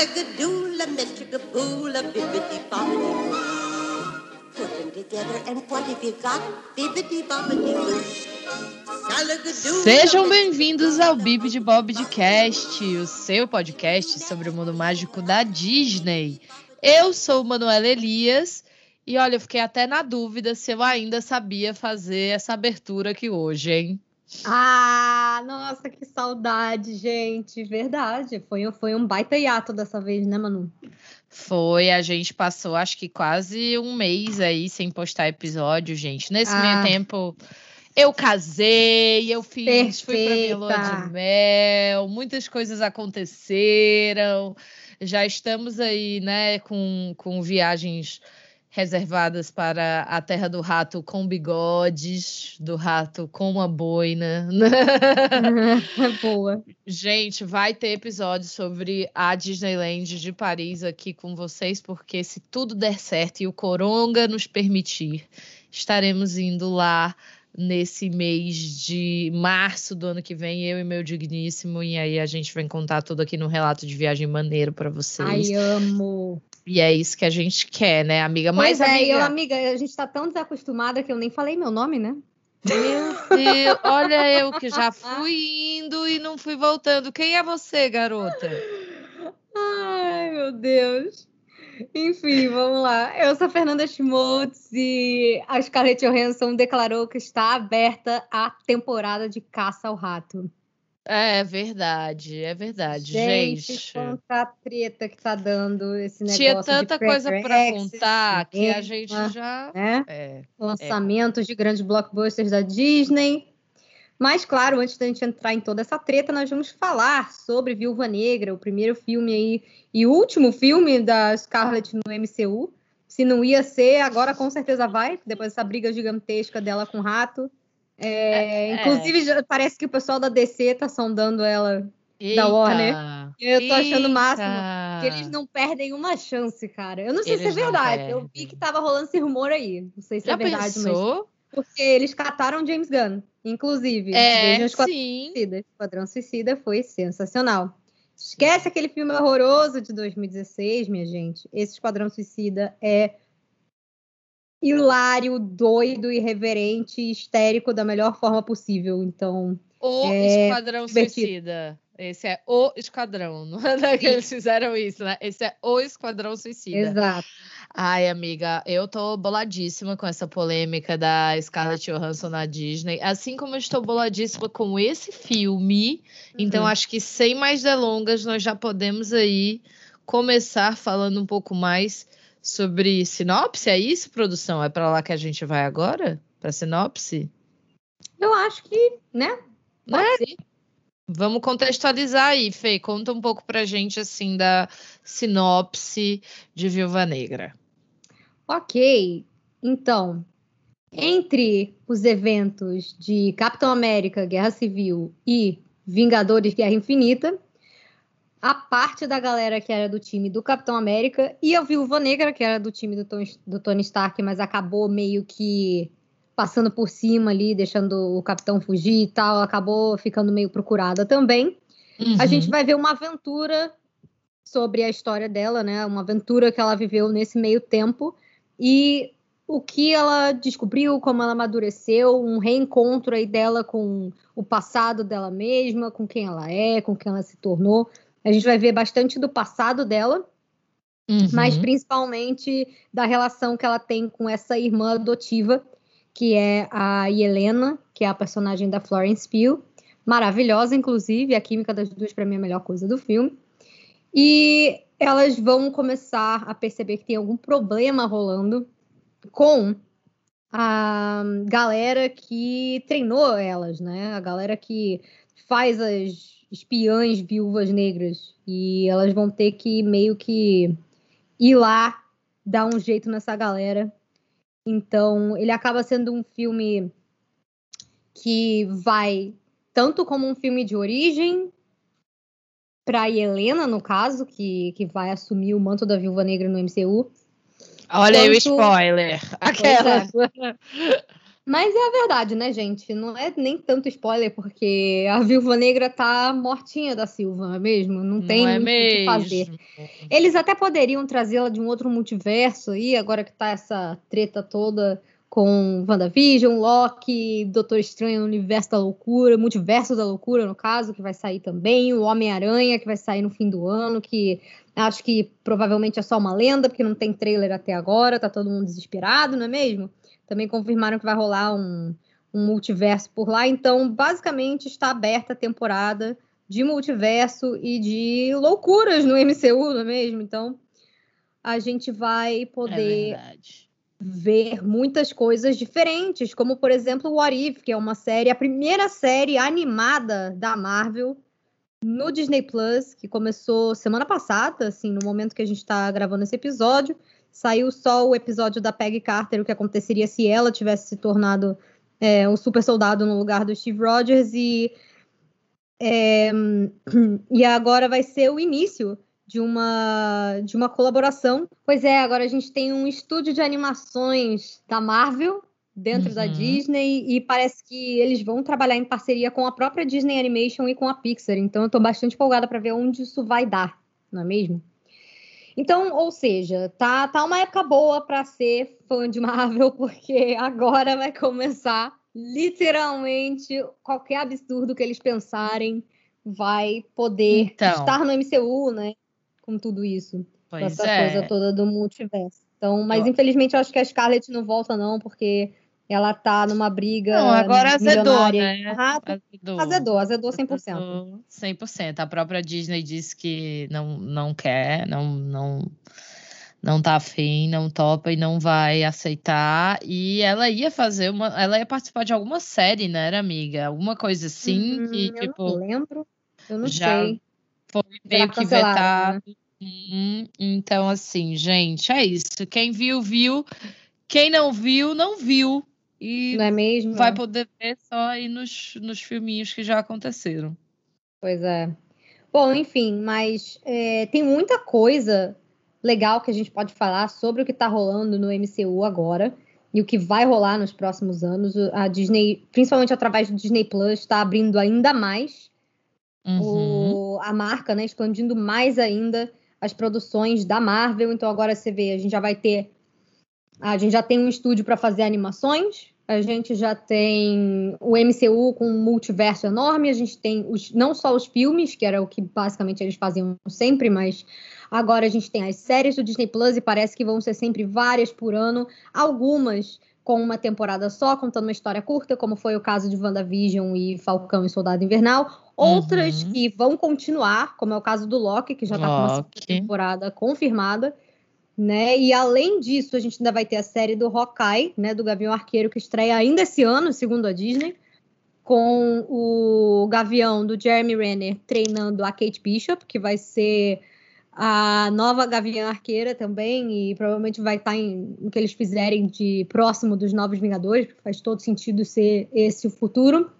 Salagadoola, metricaboola, bibbidi bobbidi boo. Put them together and what have you got? Bibbidi bobbidi boo. Sejam bem-vindos ao Bib de Bob de Cast, o seu podcast sobre o mundo mágico da Disney. Eu sou Manuela Elias e olha, eu fiquei até na dúvida se eu ainda sabia fazer essa abertura aqui hoje, hein? Ah, nossa, que saudade, gente. Verdade. Foi, foi um baita hiato dessa vez, né, Manu? Foi, a gente passou acho que quase um mês aí sem postar episódio, gente. Nesse Ah. meio tempo, eu casei, eu fiz, fui pra minha lua Perfeita. de mel, muitas coisas aconteceram. Já estamos aí, né, com, com viagens reservadas para a terra do rato com bigodes, do rato com uma boina. Boa. Gente, vai ter episódio sobre a Disneyland de Paris aqui com vocês, porque se tudo der certo e o Coronga nos permitir, estaremos indo lá nesse mês de março do ano que vem, eu e meu digníssimo, e aí a gente vai contar tudo aqui no relato de viagem maneiro para vocês. Ai, amo. E é isso que a gente quer, né, amiga? Mas é, amiga, eu, amiga, a gente tá tão desacostumada que eu nem falei meu nome, né? meu Deus, olha eu que já fui indo e não fui voltando. Quem é você, garota? Ai, meu Deus. Enfim, vamos lá. Eu sou a Fernanda Schmutz e a Scarlett Johansson declarou que está aberta a temporada de caça ao rato. É verdade, é verdade, gente. quanta treta que tá dando esse negócio Tinha tanta coisa para contar que a gente já. né? É. lançamentos de grandes blockbusters da Disney. Mas, claro, antes da gente entrar em toda essa treta, nós vamos falar sobre Viúva Negra, o primeiro filme aí e último filme da Scarlett no MCU. Se não ia ser, agora com certeza vai, depois dessa briga gigantesca dela com o rato. É, É, inclusive, já parece que o pessoal da DC tá sondando ela. Eita, Warner. Eu tô achando o máximo. Que eles não perdem uma chance, cara. Eu não sei se é Eles verdade. Eu vi perdem. que tava rolando esse rumor aí. Não sei se Já é verdade, mas pensou? porque eles cataram James Gunn, inclusive. É, Vejam Esquadrão sim. Suicida. Esquadrão Suicida foi sensacional. Esquece aquele filme horroroso de 2016, minha gente. Esse Esquadrão Suicida é hilário, doido, irreverente, histérico da melhor forma possível. Então, O É, Esquadrão divertido. Suicida. Esse é o Esquadrão. Não é que eles fizeram isso, né? Esse é o Esquadrão Suicida. exato. Ai, amiga, eu tô boladíssima com essa polêmica da Scarlett Johansson na Disney, assim como eu estou boladíssima com esse filme. Então, Uhum. acho que sem mais delongas, nós já podemos aí começar falando um pouco mais sobre sinopse. É isso, produção? É pra lá que a gente vai agora? Pra sinopse? Eu acho que, né? Pode ser. Vamos contextualizar aí, Fê. Conta um pouco pra gente, assim, da sinopse de Viúva Negra. Ok, então, entre os eventos de Capitão América, Guerra Civil e Vingadores Guerra Infinita, a parte da galera que era do time do Capitão América e a Viúva Negra, que era do time do Tony, do Tony Stark, mas acabou meio que passando por cima ali, deixando o Capitão fugir e tal, acabou ficando meio procurada também. A Uhum. gente vai ver uma aventura sobre a história dela, né? Uma aventura que ela viveu nesse meio tempo e o que ela descobriu, como ela amadureceu, um reencontro aí dela com o passado dela mesma, com quem ela é, com quem ela se tornou. A gente vai ver bastante do passado dela, Uhum. mas principalmente da relação que ela tem com essa irmã adotiva, que é a Helena, que é a personagem da Florence Pugh. Maravilhosa, inclusive, a química das duas para mim é a melhor coisa do filme. E elas vão começar a perceber que tem algum problema rolando com a galera que treinou elas, né? A galera que faz as espiãs viúvas negras. E elas vão ter que meio que ir lá dar um jeito nessa galera. Então, ele acaba sendo um filme que vai tanto como um filme de origem para Helena, no caso, que, que vai assumir o manto da Viúva Negra no MCU, Olha aí o Quanto- spoiler. Aquela. Mas é a verdade, né, gente? Não é nem tanto spoiler, porque a Viúva Negra tá mortinha da Silva, não é mesmo? Não tem não é muito o que fazer. Eles até poderiam trazê-la de um outro multiverso aí, agora que tá essa treta toda com WandaVision, Loki, Doutor Estranho Universo da Loucura, Multiverso da Loucura, no caso, que vai sair também, o Homem-Aranha, que vai sair no fim do ano, que acho que provavelmente é só uma lenda, porque não tem trailer até agora, tá todo mundo desesperado, não é mesmo? Também confirmaram que vai rolar um, um multiverso por lá, então basicamente está aberta a temporada de multiverso e de loucuras no MCU, não é mesmo? Então a gente vai É poder verdade. ver muitas coisas diferentes, como por exemplo o What If, que é uma série, a primeira série animada da Marvel no Disney Plus, que começou semana passada, assim, no momento que a gente está gravando esse episódio. Saiu só o episódio da Peggy Carter, o que aconteceria se ela tivesse se tornado é, um super soldado no lugar do Steve Rogers, e, é, e agora vai ser o início de uma, de uma colaboração. Pois é, agora a gente tem um estúdio de animações da Marvel dentro da Uhum. Disney e parece que eles vão trabalhar em parceria com a própria Disney Animation e com a Pixar. Então eu tô bastante empolgada para ver onde isso vai dar, não é mesmo? Então, ou seja, tá, tá uma época boa para ser fã de Marvel, porque agora vai começar literalmente qualquer absurdo que eles pensarem vai poder Então. estar no MCU, né? Com tudo isso com Pois essa é. coisa toda do multiverso. Então, mas Eu- infelizmente eu acho que a Scarlett não volta não, porque ela tá numa briga Não, agora azedou, né? Ah, Azedou. azedou, azedou 100%. Azedou 100%. A própria Disney disse que não, não quer, não, não, não tá afim, não topa e não vai aceitar. E ela ia fazer uma. Ela ia participar de alguma série, né, era, amiga? Alguma coisa assim, Hum, que, eu tipo, não lembro. Eu não já sei. foi meio que vetado. né? Uhum. Então, assim, gente, é isso. Quem viu, viu. Quem não viu, não viu. E Não é mesmo? vai poder ver só aí nos, nos filminhos que já aconteceram. Pois é. Bom, enfim, mas é, tem muita coisa legal que a gente pode falar sobre o que tá rolando no MCU agora e o que vai rolar nos próximos anos. A Disney, principalmente através do Disney Plus, está abrindo ainda mais Uhum. o- a marca, né? Expandindo mais ainda as produções da Marvel. Então agora você vê, a gente já vai ter. A gente já tem um estúdio para fazer animações. A gente já tem o MCU com um multiverso enorme. A gente tem os, não só os filmes, que era o que basicamente eles faziam sempre, mas agora a gente tem as séries do Disney Plus e parece que vão ser sempre várias por ano. Algumas com uma temporada só, contando uma história curta, como foi o caso de WandaVision e Falcão e Soldado Invernal. Outras Uhum. que vão continuar, como é o caso do Loki, que já está com uma temporada confirmada. Né? E além disso, a gente ainda vai ter a série do Hawkeye, né, do Gavião Arqueiro, que estreia ainda esse ano, segundo a Disney, com o Gavião do Jeremy Renner treinando a Kate Bishop, que vai ser a nova Gavião Arqueira também, e provavelmente vai estar em o que eles fizerem de próximo dos Novos Vingadores, porque faz todo sentido ser esse o futuro.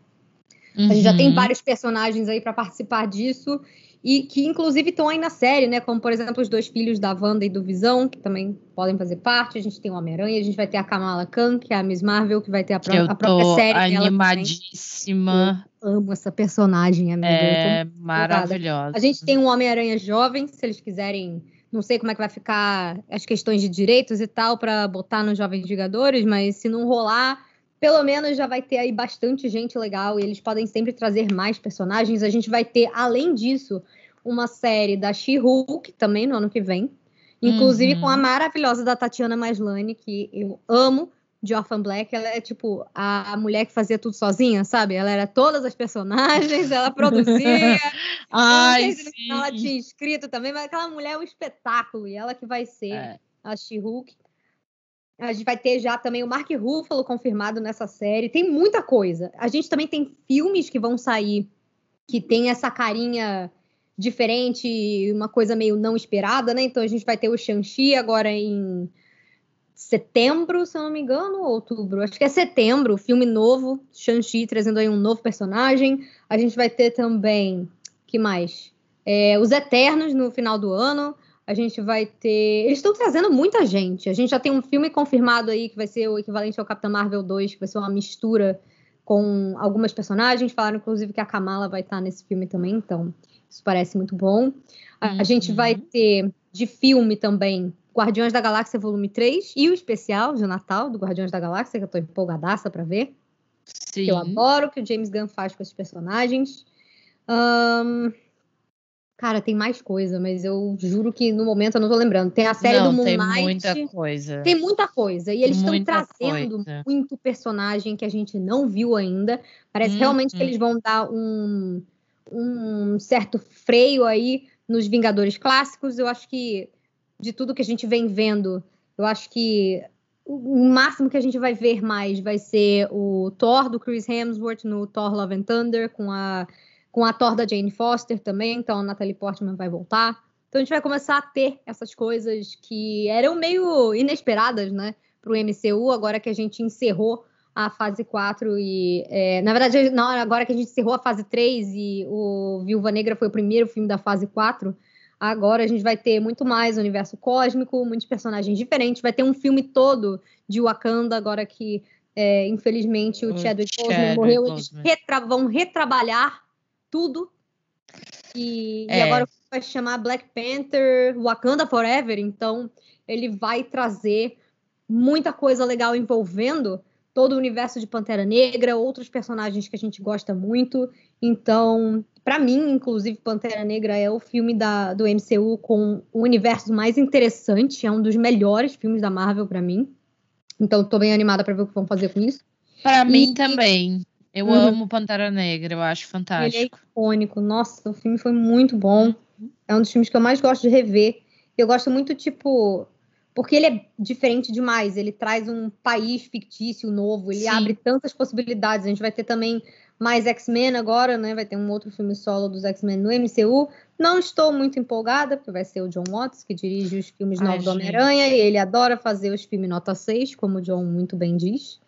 A gente já tem Uhum. vários personagens aí para participar disso e que inclusive estão aí na série, né? Como por exemplo os dois filhos da Wanda e do Visão, que também podem fazer parte. A gente tem o Homem-Aranha, a gente vai ter a Kamala Khan, que é a Miss Marvel, que vai ter a, pró- Eu a própria série animadíssima. Amo essa personagem, amiga. eu É maravilhosa. a gente tem um Homem-Aranha jovem, se eles quiserem. Não sei como é que vai ficar as questões de direitos e tal para botar nos Jovens Vingadores, mas se não rolar, pelo menos já vai ter aí bastante gente legal e eles podem sempre trazer mais personagens. A gente vai ter, além disso, uma série da She-Hulk também no ano que vem, inclusive Uhum. com a maravilhosa da Tatiana Maslany, que eu amo. De Orphan Black, ela é tipo a mulher que fazia tudo sozinha, sabe? Ela era todas as personagens, ela produzia, Ai, se ela tinha escrito também, mas aquela mulher é um espetáculo e ela que vai ser É. a She-Hulk. A gente vai ter já também o Mark Ruffalo confirmado nessa série. Tem muita coisa. A gente também tem filmes que vão sair que tem essa carinha diferente, uma coisa meio não esperada, né? Então a gente vai ter o Shang-Chi agora em setembro, se eu não me engano, ou outubro. Acho que é setembro, filme novo, Shang-Chi trazendo aí um novo personagem. A gente vai ter também, que mais? É, Os Eternos no final do ano. A gente vai ter. Eles estão trazendo muita gente. A gente já tem um filme confirmado aí que vai ser o equivalente ao Capitão Marvel 2, que vai ser uma mistura com algumas personagens. Falaram, inclusive, que a Kamala vai estar nesse filme também, então isso parece muito bom. A, uhum. gente vai ter de filme também Guardiões da Galáxia Volume 3 e o especial de Natal do Guardiões da Galáxia, que eu tô empolgadaça para ver. Sim. Que eu adoro o que o James Gunn faz com esses personagens. Um, Cara, tem mais coisa, mas eu juro que no momento eu não tô lembrando. Tem a série não, do Moon tem Knight. Tem muita coisa. Tem muita coisa. E eles estão trazendo coisa. muito personagem que a gente não viu ainda. Parece hum, realmente hum. que eles vão dar um, um certo freio aí nos Vingadores clássicos. Eu acho que de tudo que a gente vem vendo, eu acho que o máximo que a gente vai ver mais vai ser o Thor do Chris Hemsworth no Thor Love and Thunder com a com a Thor da Jane Foster também, então a Natalie Portman vai voltar. Então a gente vai começar a ter essas coisas que eram meio inesperadas, né, para o MCU, agora que a gente encerrou a fase 4 e. É, na verdade, não, agora que a gente encerrou a fase 3 e o Viúva Negra foi o primeiro filme da fase 4. Agora a gente vai ter muito mais universo cósmico, muitos personagens diferentes. Vai ter um filme todo de Wakanda, agora que, é, infelizmente, o, o Chadwick Boseman morreu. Eles retra vão retrabalhar tudo. E, é. e agora vai chamar Black Panther Wakanda Forever, então ele vai trazer muita coisa legal envolvendo todo o universo de Pantera Negra, outros personagens que a gente gosta muito. Então, para mim, inclusive, Pantera Negra é o filme da, do MCU com o universo mais interessante, é um dos melhores filmes da Marvel para mim. Então, tô bem animada para ver o que vão fazer com isso. Para mim também. Eu uhum. amo Pantera Negra, eu acho fantástico. Ele é icônico. Nossa, o filme foi muito bom. É um dos filmes que eu mais gosto de rever. Eu gosto muito, tipo, porque ele é diferente demais. Ele traz um país fictício novo, ele Sim. abre tantas possibilidades. A gente vai ter também mais X-Men agora, né? Vai ter um outro filme solo dos X-Men no MCU. Não estou muito empolgada, porque vai ser o John Watts que dirige os filmes novos do Homem-Aranha, e ele adora fazer os filmes nota 6, como o John muito bem diz.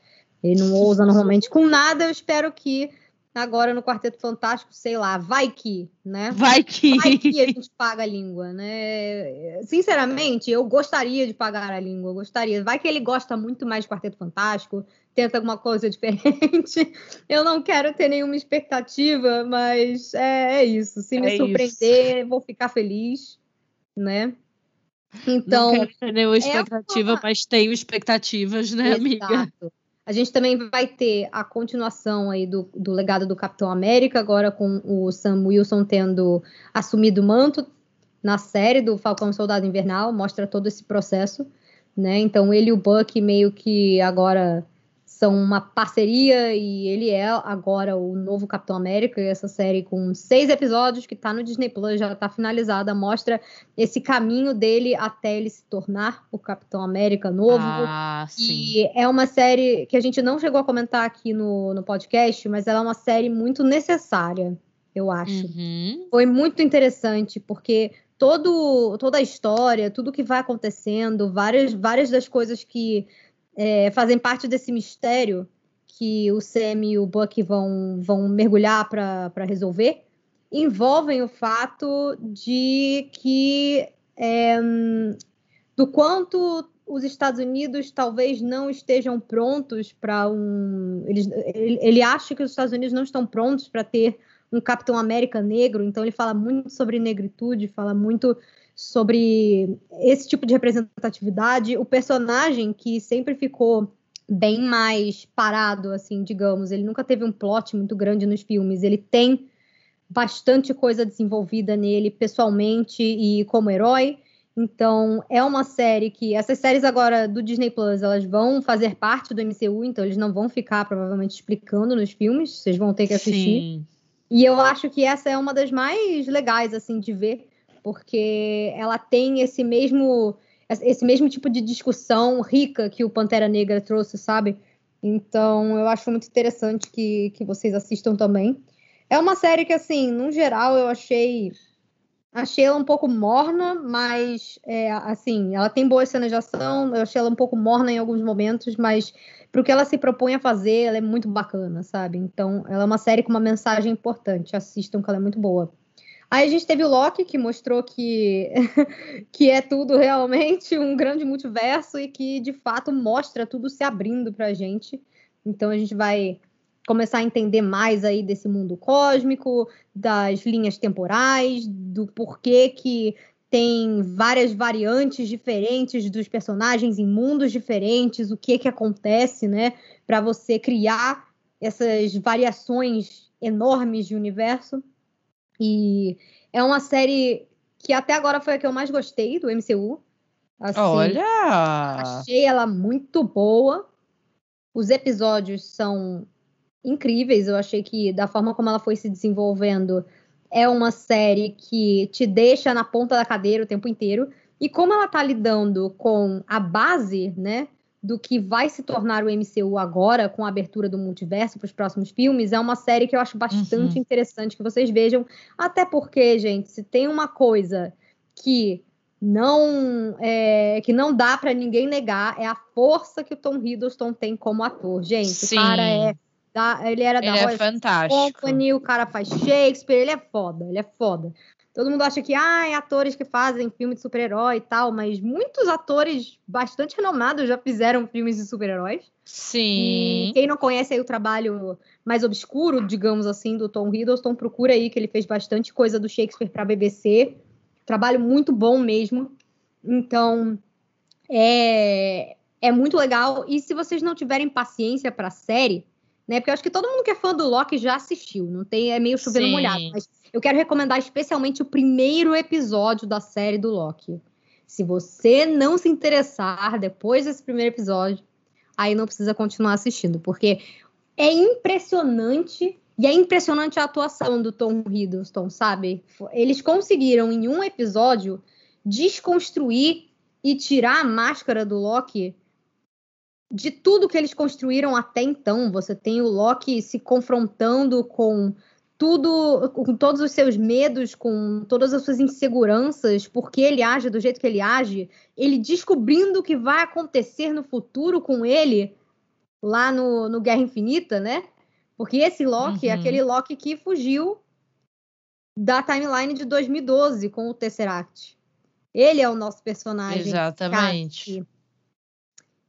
Ele não ousa normalmente com nada. Eu espero que agora no Quarteto Fantástico, sei lá, vai que, né? Vai que. Vai que a gente paga a língua, né? Sinceramente, eu gostaria de pagar a língua, eu gostaria. Vai que ele gosta muito mais de Quarteto Fantástico, tenta alguma coisa diferente. Eu não quero ter nenhuma expectativa, mas é, é isso. Se me é surpreender, isso. vou ficar feliz, né? Então. Não quero ter nenhuma expectativa, é uma... mas tenho expectativas, né, Exato. amiga? A gente também vai ter a continuação aí do, do legado do Capitão América, agora com o Sam Wilson tendo assumido o manto na série do Falcão Soldado Invernal, mostra todo esse processo, né? Então ele e o Buck meio que agora são uma parceria e ele é agora o novo Capitão América. E essa série com seis episódios que está no Disney Plus já está finalizada, mostra esse caminho dele até ele se tornar o Capitão América novo. Ah, e é uma série que a gente não chegou a comentar aqui no, no podcast, mas ela é uma série muito necessária, eu acho. Uhum. Foi muito interessante porque todo, toda a história, tudo que vai acontecendo, várias, várias das coisas que é, fazem parte desse mistério que o Sam e o Buck vão, vão mergulhar para resolver, envolvem o fato de que é, do quanto os Estados Unidos talvez não estejam prontos para um. Ele, ele, ele, acha que os Estados Unidos não estão prontos para ter um Capitão América negro, então ele fala muito sobre negritude, fala muito sobre esse tipo de representatividade. O personagem que sempre ficou bem mais parado, assim, digamos, ele nunca teve um plot muito grande nos filmes. Ele tem bastante coisa desenvolvida nele pessoalmente e como herói. Então, é uma série que essas séries agora do Disney Plus, elas vão fazer parte do MCU, então eles não vão ficar provavelmente explicando nos filmes, vocês vão ter que assistir. Sim. E eu acho que essa é uma das mais legais assim de ver, porque ela tem esse mesmo esse mesmo tipo de discussão rica que o Pantera Negra trouxe, sabe? Então, eu acho muito interessante que, que vocês assistam também. É uma série que, assim, no geral, eu achei achei ela um pouco morna, mas, é, assim, ela tem boas cenas de ação, eu achei ela um pouco morna em alguns momentos, mas pro que ela se propõe a fazer, ela é muito bacana, sabe? Então, ela é uma série com uma mensagem importante. Assistam, que ela é muito boa. Aí a gente teve o Loki, que mostrou que, que é tudo realmente um grande multiverso e que, de fato, mostra tudo se abrindo pra gente. Então a gente vai começar a entender mais aí desse mundo cósmico, das linhas temporais, do porquê que tem várias variantes diferentes dos personagens em mundos diferentes, o que que acontece, né, para você criar essas variações enormes de universo. E é uma série que até agora foi a que eu mais gostei do MCU. Assim, Olha! Achei ela muito boa. Os episódios são incríveis. Eu achei que, da forma como ela foi se desenvolvendo, é uma série que te deixa na ponta da cadeira o tempo inteiro. E como ela tá lidando com a base, né, do que vai se tornar o MCU agora, com a abertura do multiverso para os próximos filmes, é uma série que eu acho bastante uhum. interessante que vocês vejam. Até porque, gente, se tem uma coisa que não é, que não dá para ninguém negar é a força que o Tom Hiddleston tem como ator. Gente, Sim. o cara é da, ele era ele da é Royal fantástico. Company, o cara faz Shakespeare, ele é foda, ele é foda. Todo mundo acha que ah, atores que fazem filme de super-herói e tal, mas muitos atores bastante renomados já fizeram filmes de super-heróis. Sim. E quem não conhece aí o trabalho mais obscuro, digamos assim, do Tom Hiddleston, procura aí que ele fez bastante coisa do Shakespeare para a BBC. Trabalho muito bom mesmo. Então, é, é muito legal. E se vocês não tiverem paciência para a série, né? Porque eu acho que todo mundo que é fã do Loki já assistiu, não tem é meio chovendo Sim. molhado, mas eu quero recomendar especialmente o primeiro episódio da série do Loki. Se você não se interessar depois desse primeiro episódio, aí não precisa continuar assistindo, porque é impressionante e é impressionante a atuação do Tom Hiddleston, sabe? Eles conseguiram em um episódio desconstruir e tirar a máscara do Loki de tudo que eles construíram até então. Você tem o Loki se confrontando com tudo, com todos os seus medos, com todas as suas inseguranças, porque ele age do jeito que ele age, ele descobrindo o que vai acontecer no futuro com ele lá no, no Guerra Infinita, né? Porque esse Loki é uhum. é aquele Loki que fugiu da timeline de 2012 com o Tesseract. Ele é o nosso personagem. Exatamente.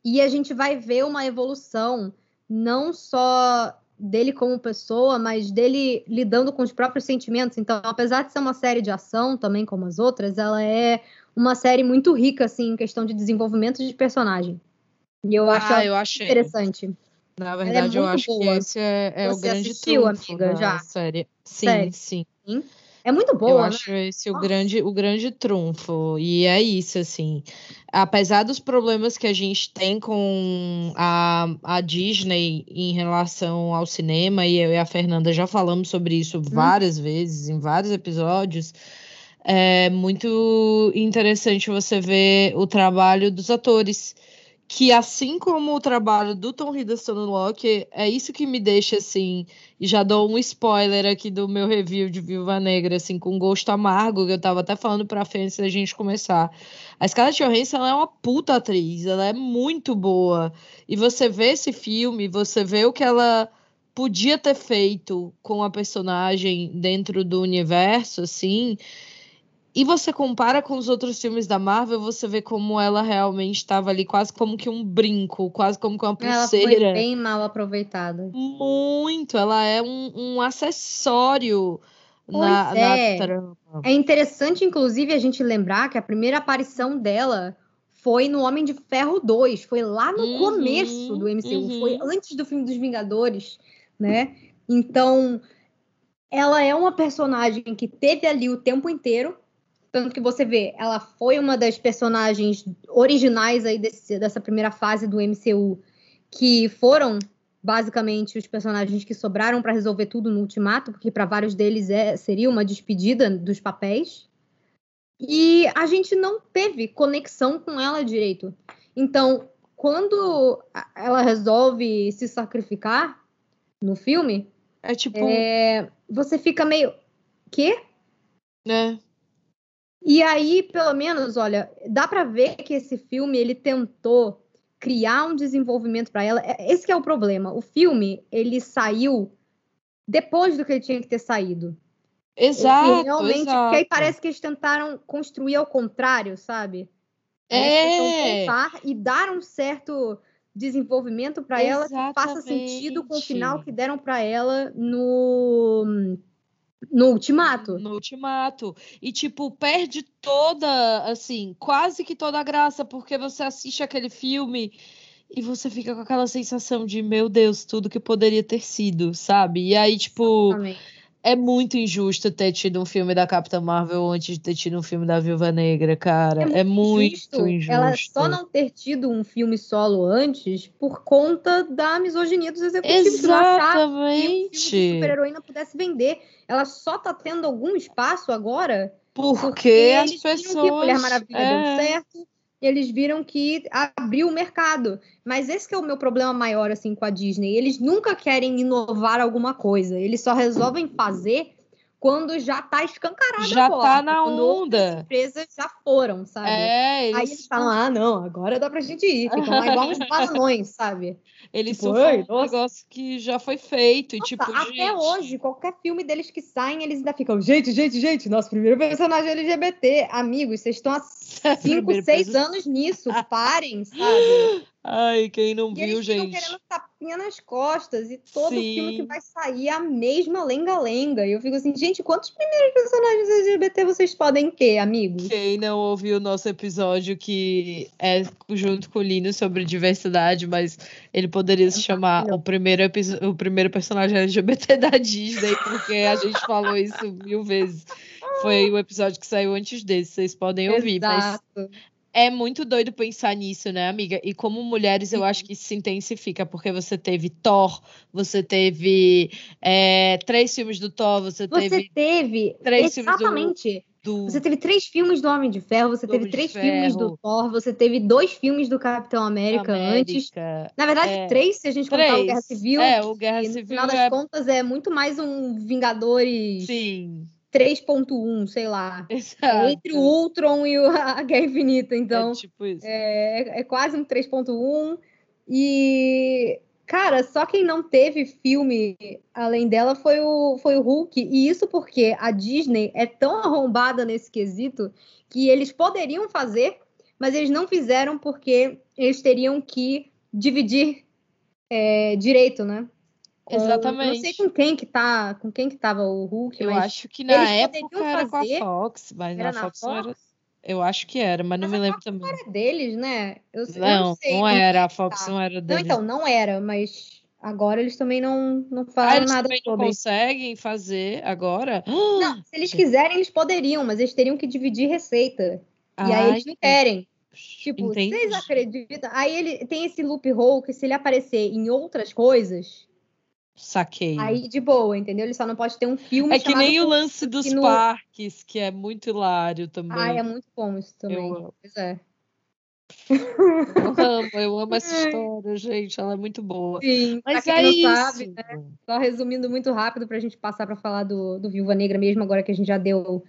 E a gente vai ver uma evolução não só dele como pessoa, mas dele lidando com os próprios sentimentos. Então, apesar de ser uma série de ação, também como as outras, ela é uma série muito rica, assim, em questão de desenvolvimento de personagem. E eu acho ah, eu achei. interessante. Na é verdade, é eu acho boa. que esse é, é o grande assistiu, amiga, já? Série. Sim, série. sim. sim. É muito boa. Eu né? acho esse o grande, o grande trunfo. E é isso, assim. Apesar dos problemas que a gente tem com a, a Disney em relação ao cinema, e eu e a Fernanda já falamos sobre isso hum. várias vezes, em vários episódios. É muito interessante você ver o trabalho dos atores que assim como o trabalho do Tom Hiddleston no Loki, é isso que me deixa assim, e já dou um spoiler aqui do meu review de Viúva Negra, assim, com gosto amargo, que eu tava até falando pra Fê antes da gente começar. A Scarlett Johansson, ela é uma puta atriz, ela é muito boa, e você vê esse filme, você vê o que ela podia ter feito com a personagem dentro do universo, assim, e você compara com os outros filmes da Marvel, você vê como ela realmente estava ali quase como que um brinco, quase como que uma pulseira. Ela foi bem mal aproveitada. Muito, ela é um, um acessório na, é. na trama. É interessante, inclusive, a gente lembrar que a primeira aparição dela foi no Homem de Ferro 2, foi lá no uhum, começo do MCU, uhum. foi antes do filme dos Vingadores, né? Então, ela é uma personagem que teve ali o tempo inteiro tanto que você vê, ela foi uma das personagens originais aí desse, dessa primeira fase do MCU, que foram basicamente os personagens que sobraram para resolver tudo no Ultimato, porque para vários deles é, seria uma despedida dos papéis. E a gente não teve conexão com ela direito. Então, quando ela resolve se sacrificar no filme, é tipo. É, você fica meio. Quê? Né? E aí, pelo menos, olha, dá para ver que esse filme ele tentou criar um desenvolvimento para ela. É, esse é o problema. O filme ele saiu depois do que ele tinha que ter saído. Exato, e realmente, exato. porque aí parece que eles tentaram construir ao contrário, sabe? É. Voltar e dar um certo desenvolvimento para ela que faça sentido com o final que deram para ela no no ultimato. No ultimato. E, tipo, perde toda, assim, quase que toda a graça, porque você assiste aquele filme e você fica com aquela sensação de, meu Deus, tudo que poderia ter sido, sabe? E aí, tipo. Exatamente é muito injusto ter tido um filme da Capitã Marvel antes de ter tido um filme da Viúva Negra, cara. É, é muito, injusto. injusto. Ela só não ter tido um filme solo antes por conta da misoginia dos executivos. Exatamente. Que um super-heroína pudesse vender. Ela só tá tendo algum espaço agora porque, porque as pessoas. Que Mulher Maravilha é... deu certo eles viram que abriu o mercado. Mas esse é o meu problema maior assim com a Disney. Eles nunca querem inovar alguma coisa. Eles só resolvem fazer quando já tá escancarado já porta, tá na onda. As empresas já foram, sabe? É, eles... Aí eles falam, ah, não, agora dá pra gente ir. Ficam lá igual uns balões, sabe? Eles tipo, um negócio que já foi feito. Nossa, e, tipo, até gente... hoje, qualquer filme deles que saem, eles ainda ficam, gente, gente, gente, nosso primeiro personagem LGBT. Amigos, vocês estão há 5, 6 anos nisso, parem, sabe? Ai, quem não e viu, eles gente. querendo tapinha nas costas e todo Sim. filme que vai sair é a mesma lenga-lenga. E eu fico assim, gente, quantos primeiros personagens LGBT vocês podem ter, amigos? Quem não ouviu o nosso episódio que é junto com o Lino sobre diversidade, mas ele poderia se chamar o primeiro, o primeiro personagem LGBT da Disney, porque a gente falou isso mil vezes. Foi o episódio que saiu antes desse, vocês podem ouvir. Exato. Mas é muito doido pensar nisso, né, amiga? E como mulheres, eu acho que isso se intensifica, porque você teve Thor, você teve é, três filmes do Thor, você, você teve. teve três exatamente. Do... Você teve três filmes do Homem de Ferro, você teve três filmes do Thor, você teve dois filmes do Capitão América, América antes. Na verdade, é... três, se a gente três. contar o Guerra Civil. É, o Guerra Civil. No final das é... contas, é muito mais um Vingadores. Sim 3.1, sei lá. Exato. Entre o Ultron e a Guerra Infinita. Então, é, tipo isso. É, é quase um 3.1. E, cara, só quem não teve filme além dela foi o, foi o Hulk. E isso porque a Disney é tão arrombada nesse quesito que eles poderiam fazer, mas eles não fizeram porque eles teriam que dividir é, direito, né? Exatamente. não sei com quem que tá, com quem que tava o Hulk, eu mas acho que na época era fazer... com a Fox, mas era na Fox, Fox? era. Eu acho que era, mas, mas não me lembro também. Não era deles, né? Eu, não, eu não, não era, a Fox tá. não era deles. Não, então, não era, mas agora eles também não, não ah, falaram eles nada também sobre. não conseguem fazer agora? Não, se eles quiserem, eles poderiam, mas eles teriam que dividir receita. E aí eles não querem. Tipo, Entendi. vocês acreditam? Aí ele tem esse loophole que se ele aparecer em outras coisas, Saquei. Aí de boa, entendeu? Ele só não pode ter um filme. É que nem o lance dos no... parques, que é muito hilário também. Ah, é muito bom isso também. Eu amo. Pois é. Eu amo, eu amo essa história, gente. Ela é muito boa. Sim, mas é isso. Sabe, né? Só resumindo muito rápido para a gente passar para falar do, do Viúva Negra mesmo, agora que a gente já deu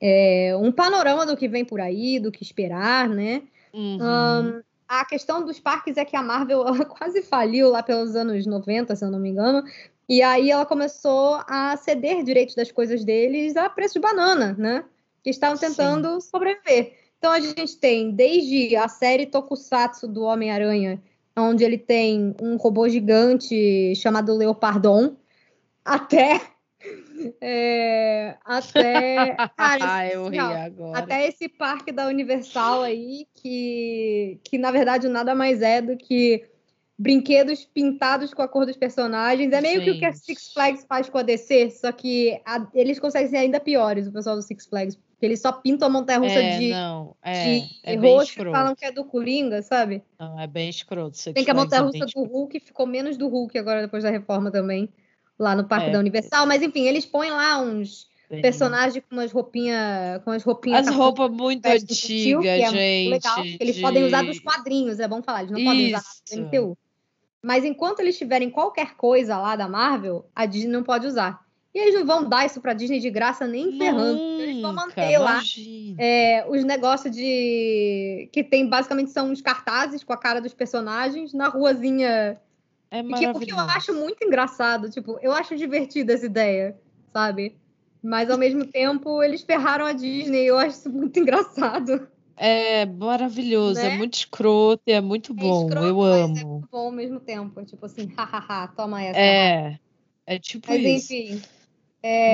é, um panorama do que vem por aí, do que esperar, né? Uhum. Um, a questão dos parques é que a Marvel quase faliu lá pelos anos 90, se eu não me engano. E aí ela começou a ceder direitos das coisas deles a preço de banana, né? Que estavam tentando Sim. sobreviver. Então a gente tem desde a série Tokusatsu do Homem-Aranha, onde ele tem um robô gigante chamado Leopardon, até é, até ah, eu ri agora. até esse parque da Universal aí que que na verdade nada mais é do que brinquedos pintados com a cor dos personagens é meio Gente. que o que a Six Flags faz com a DC só que a, eles conseguem ser ainda piores o pessoal do Six Flags porque eles só pintam a montanha-russa é, de, não, é, de é roxo e falam que é do Coringa, sabe? Não, é bem escroto. Six Tem que a é montanha-russa bem do Hulk ficou menos do Hulk agora depois da reforma também lá no Parque É. da Universal, mas enfim, eles põem lá uns personagens com umas roupinhas, com as roupinhas As roupas muito antigas, é gente. legal, eles de- podem usar dos quadrinhos, é bom falar, eles não podem usar Isso. no MCU. Mas enquanto eles tiverem qualquer coisa lá da Marvel, a Disney não pode usar. E eles não vão dar isso pra Disney de graça nem ferrando. Eles vão Nunca, manter lá imagina. é, os negócios de. que tem basicamente são uns cartazes com a cara dos personagens na ruazinha É e que- o que eu acho muito engraçado, tipo, eu acho divertida essa ideia, sabe? Mas ao mesmo tempo, eles ferraram a Disney. Eu acho isso muito engraçado. É maravilhoso, é Né? muito escroto e é muito bom. escroto, eu é amo. muito bom ao mesmo tempo. Tipo assim, hahaha, toma essa. É, é tipo Mas isso. enfim.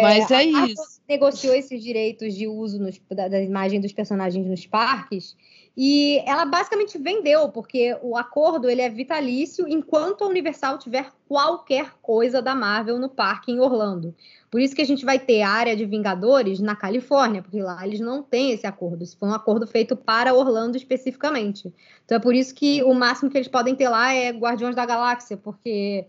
Mas é a isso. negociou esses direitos de uso nos- da, da imagem dos personagens nos parques e ela basicamente vendeu, porque o acordo ele é vitalício enquanto a Universal tiver qualquer coisa da Marvel no parque em Orlando. Por isso que a gente vai ter a área de Vingadores na Califórnia, porque lá eles não têm esse acordo. Isso foi um acordo feito para Orlando especificamente. Então é por isso que o máximo que eles podem ter lá é Guardiões da Galáxia, porque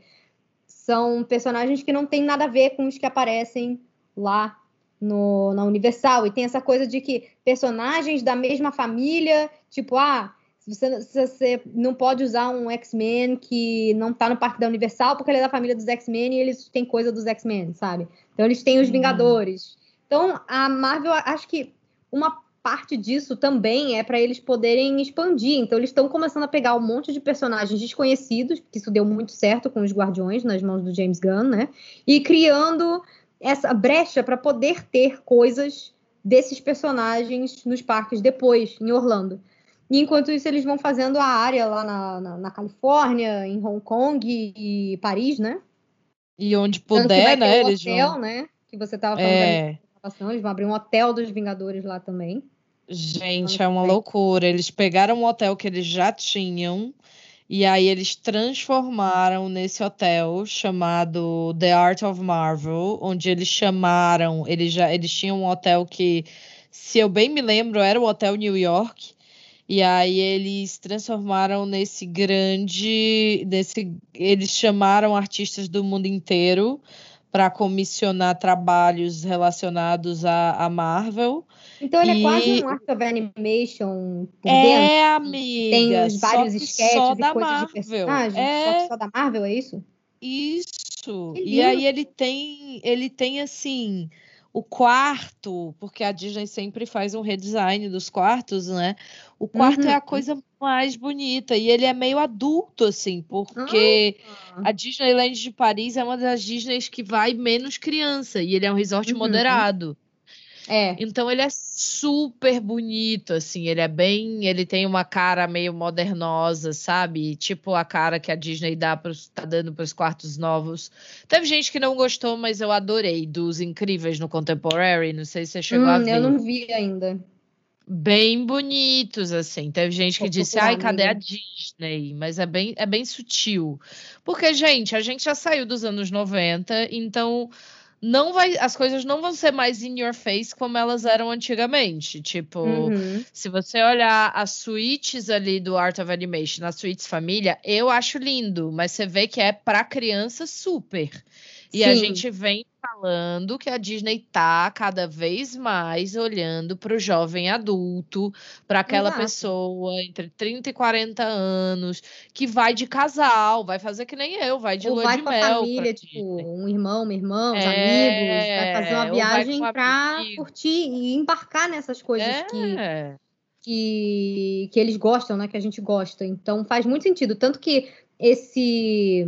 são personagens que não têm nada a ver com os que aparecem lá no, na Universal. E tem essa coisa de que personagens da mesma família, tipo, ah, você, você não pode usar um X-Men que não tá no parque da Universal porque ele é da família dos X-Men e eles têm coisa dos X-Men, sabe? Então eles têm os Uhum. Vingadores. Então a Marvel, acho que uma parte disso também é para eles poderem expandir. Então eles estão começando a pegar um monte de personagens desconhecidos, porque isso deu muito certo com os Guardiões nas mãos do James Gunn, né? E criando essa brecha para poder ter coisas desses personagens nos parques depois, em Orlando. E enquanto isso, eles vão fazendo a área lá na, na, na Califórnia, em Hong Kong e, Paris, né? E onde puder, né? o Eles hotel, vão. né? Que você estava falando É, eles vão abrir um hotel dos Vingadores lá também. gente, Ano é uma loucura. Eles pegaram um hotel que eles já tinham e aí eles transformaram nesse hotel chamado The Art of Marvel, onde eles chamaram, eles já eles tinham um hotel que, se eu bem me lembro, era o Hotel New York. E aí eles transformaram nesse grande, nesse, eles chamaram artistas do mundo inteiro para comissionar trabalhos relacionados à, Marvel. Então ele é E- quase um Art of Animation por dentro. É, amiga. Tem os só vários sketches só e da coisas de Marvel. personagens. Só É que só da Marvel, é isso? isso. E aí ele tem, ele tem assim, o quarto, porque a Disney sempre faz um redesign dos quartos, né? O quarto é a Uhum. coisa mais bonita e ele é meio adulto assim, porque Ah. a Disneyland de Paris é uma das Disneys que vai menos criança e ele é um resort Uhum. moderado. É. Então ele é super bonito, assim, ele é bem, ele tem uma cara meio modernosa, sabe? Tipo a cara que a Disney dá pros, tá dando para os quartos novos. Teve gente que não gostou, mas eu adorei dos incríveis no Contemporary, não sei se você chegou a Hum, ver. eu não vi ainda. Bem bonitos, assim. Teve gente que disse, ai, cadê a amiga." Disney? Mas é bem, é bem sutil. Porque, gente, a gente já saiu dos anos 90, então não vai, as coisas não vão ser mais in your face como elas eram antigamente. Tipo, Uhum. se você olhar as suítes ali do Art of Animation, as suítes família, eu acho lindo, mas você vê que é pra criança super. E a Sim. gente vem falando que a Disney tá cada vez mais olhando para o jovem adulto, para aquela Exato. pessoa entre 30 e 40 anos, que vai de casal, vai fazer que nem eu, vai de Ou lua vai de com a mel pra família, Disney. tipo, um irmão, uma irmã, os É, amigos, vai fazer uma viagem amigo. curtir e embarcar nessas coisas que, É. que, que eles gostam, né? Que a gente gosta. Então faz muito sentido. Tanto que esse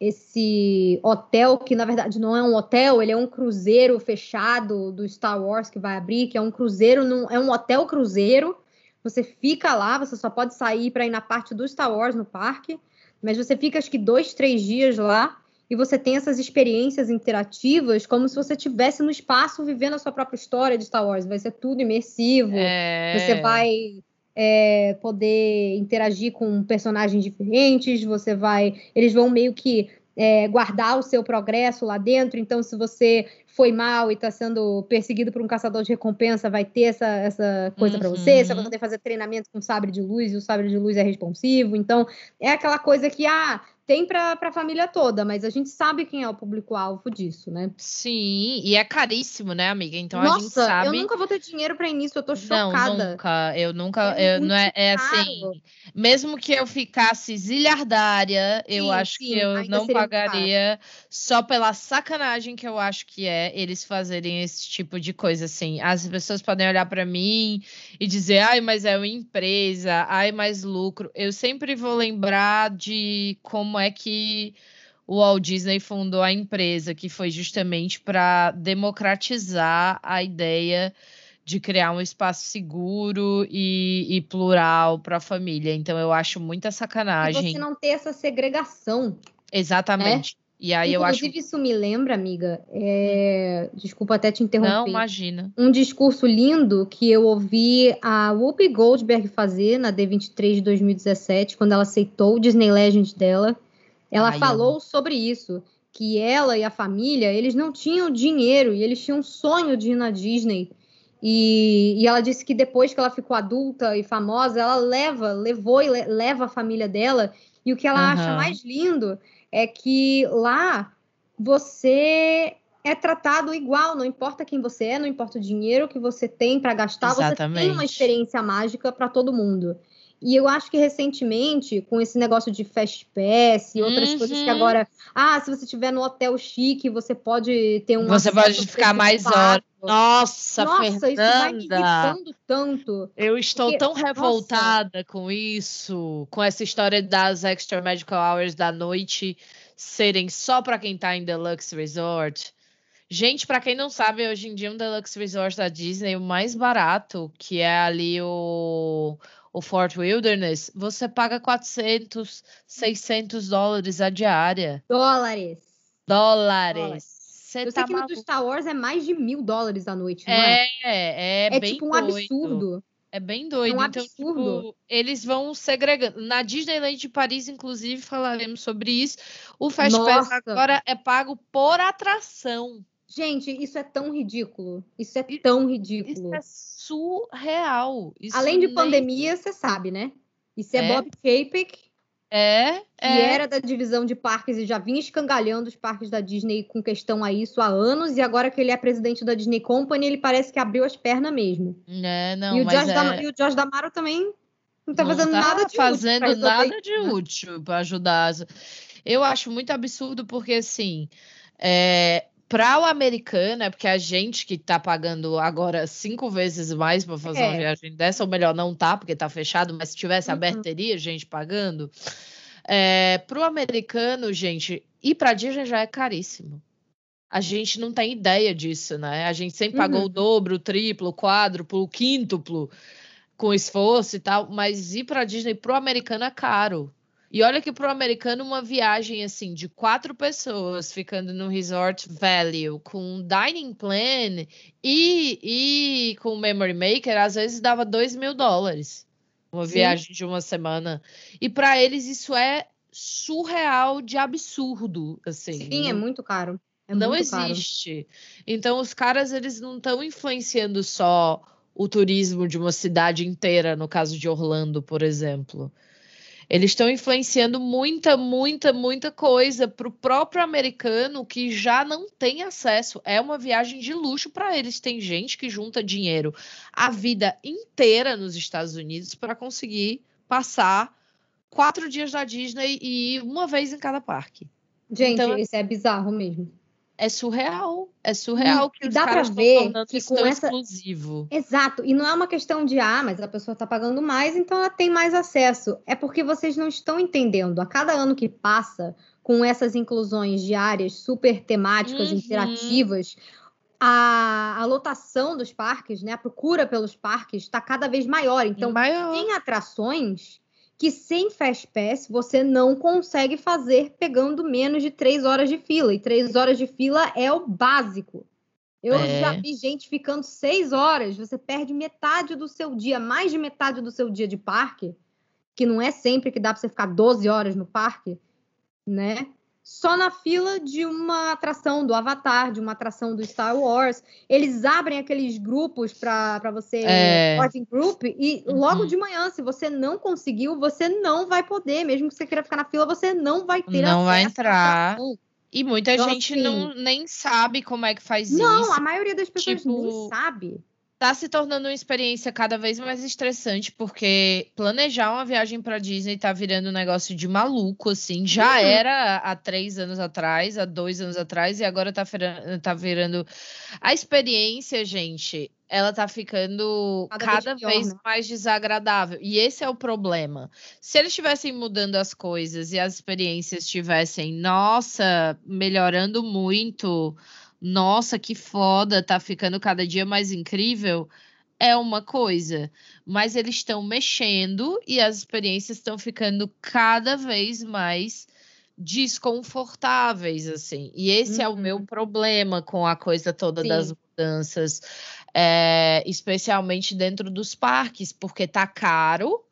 esse hotel, que na verdade não é um hotel, ele é um cruzeiro fechado do Star Wars que vai abrir, que é um cruzeiro, num, é um hotel cruzeiro. Você fica lá, você só pode sair para ir na parte do Star Wars no parque, mas você fica acho que dois, três dias lá e você tem essas experiências interativas como se você estivesse no espaço vivendo a sua própria história de Star Wars. Vai ser tudo imersivo. Você É. vai é, poder interagir com personagens diferentes, você vai. Eles vão meio que é, guardar o seu progresso lá dentro. Então, se você foi mal e está sendo perseguido por um caçador de recompensa, vai ter essa, essa coisa para você. Você vai Uhum. poder fazer treinamento com sabre de luz e o sabre de luz é responsivo. Então, é aquela coisa que ah, tem para a família toda, mas a gente sabe quem é o público-alvo disso, né? Sim, e é caríssimo, né, amiga? Então a gente Nossa, sabe. eu nunca vou ter dinheiro para início, eu tô Não, chocada. nunca. Eu nunca. É eu- não é, é assim. Mesmo que eu ficasse zilhardária, eu Sim, acho sim, que eu não caro. pagaria só pela sacanagem que eu acho que é eles fazerem esse tipo de coisa assim. As pessoas podem olhar pra mim e dizer, ai, mas é uma empresa, ai, mais lucro. Eu sempre vou lembrar de como é que o Walt Disney fundou a empresa, que foi justamente para democratizar a ideia de criar um espaço seguro e, e plural para a família. Então eu acho muita sacanagem. E você não ter essa segregação. Exatamente. Né? E aí Inclusive, eu acho. isso me lembra, amiga. É... Desculpa até te interromper. Não, imagina. Um discurso lindo que eu ouvi a Whoopi Goldberg fazer na D23 de 2017, quando ela aceitou o Disney Legend dela. Ela Ai, falou amo. sobre isso, que ela e a família, eles não tinham dinheiro e eles tinham um sonho de ir na Disney. E, e ela disse que depois que ela ficou adulta e famosa, ela leva, levou e le- leva a família dela. E o que ela acha Aham. mais lindo é que lá você é tratado igual, não importa quem você é, não importa o dinheiro que você tem para gastar, você tem uma Exatamente. experiência mágica para todo mundo. E eu acho que recentemente, com esse negócio de Fast Pass e outras Uhum. coisas que agora, ah, se você estiver no hotel chique, você pode ter um Você pode ficar mais antecipado. Nossa, Nossa, isso vai me Fernanda! irritando tanto. Eu estou Porque, tão nossa. revoltada com isso, com essa história das extra medical hours da noite serem só para quem tá em Deluxe Resort. Gente, para quem não sabe, hoje em dia um Deluxe Resort da Disney, o mais barato, que é ali o, o Fort Wilderness, você paga 400, 600 dólares a diária. Dólares. Dólares. Dólares. Você Eu tá sei que no do maluco. Star Wars é mais de mil dólares a noite, não é? É, é, É bem tipo um doido. absurdo. É bem doido. um então, absurdo. tipo, eles vão segregando. Na Disneyland de Paris, inclusive, falaremos sobre isso. O Fast Pass agora é pago por atração. Gente, isso é tão ridículo. Isso é tão Isso ridículo. é surreal. Isso Além de nem- pandemia, você sabe, né? Isso é, É. Bob Chapek, É, que é. era da divisão de parques e já vinha escangalhando os parques da Disney com questão a isso há anos, e agora que ele é presidente da Disney Company, ele parece que abriu as pernas mesmo. É, não, e, o mas Josh é... Dam- e o Josh Damaro também não tá não fazendo tá nada de útil fazendo pra resolver nada isso, de né? útil para ajudar. Eu acho muito absurdo porque assim, é, para o americano é porque a gente que tá pagando agora cinco vezes mais para fazer uma É. viagem dessa, ou melhor, não tá porque tá fechado, mas se tivesse Uhum. aberto teria gente pagando. É, para o americano, gente, ir para Disney já é caríssimo. A gente não tem ideia disso, né? A gente sempre pagou Uhum. o dobro, o triplo, o quádruplo, o quíntuplo com esforço e tal, mas ir para Disney pro americano é caro. E olha que pro americano uma viagem assim de quatro pessoas ficando no resort value com dining plan e, e com memory maker às vezes dava dois mil dólares uma Sim. viagem de uma semana e para eles isso é surreal de absurdo assim Sim, é não- muito caro. É não muito caro. existe. Então, os caras, eles não estão influenciando só o turismo de uma cidade inteira, no caso de Orlando, por exemplo. Eles estão influenciando muita, muita, muita coisa para o próprio americano que já não tem acesso. É uma viagem de luxo para eles. Tem gente que junta dinheiro a vida inteira nos Estados Unidos para conseguir passar quatro dias da Disney e ir uma vez em cada parque. Gente, Então, isso é bizarro mesmo. É surreal. É surreal E- que dá estão ver que com essa- exclusivo. Exato, e não é uma questão de, ah, mas a pessoa está pagando mais, então ela tem mais acesso. É porque vocês não estão entendendo. A cada ano que passa, com essas inclusões diárias super temáticas, Uhum. interativas, a, a lotação dos parques, né, a procura pelos parques está cada vez maior. Então, Maior. tem atrações que sem Fast Pass você não consegue fazer pegando menos de três horas de fila. E três horas de fila é o básico. Eu É. já vi gente ficando seis horas. Você perde metade do seu dia, mais de metade do seu dia de parque, que não é sempre que dá para você ficar 12 horas no parque, né? Só na fila de uma atração do Avatar, de uma atração do Star Wars. Eles abrem aqueles grupos para você, É. boarding group, e Uhum. logo de manhã, se você não conseguiu, você não vai poder. Mesmo que você queira ficar na fila, você não vai ter Não vai entrar. E muita Então, gente assim, não, nem sabe como é que faz Não, isso. a maioria das pessoas Tipo- nem sabe. Tá se tornando uma experiência cada vez mais estressante, porque planejar uma viagem para Disney tá virando um negócio de maluco, assim. Já uhum. era há três anos atrás, há dois anos atrás, e agora tá, tá virando. A experiência, gente, ela tá ficando cada, cada vez, pior, vez né? mais desagradável. E esse é o problema. Se eles estivessem mudando as coisas e as experiências estivessem, nossa, melhorando muito nossa, que foda, tá ficando cada dia mais incrível, é uma coisa. Mas eles estão mexendo e as experiências estão ficando cada vez mais desconfortáveis, assim. E esse uhum. é o meu uhum. problema com a coisa toda Sim. das mudanças, é, especialmente dentro dos parques, porque tá caro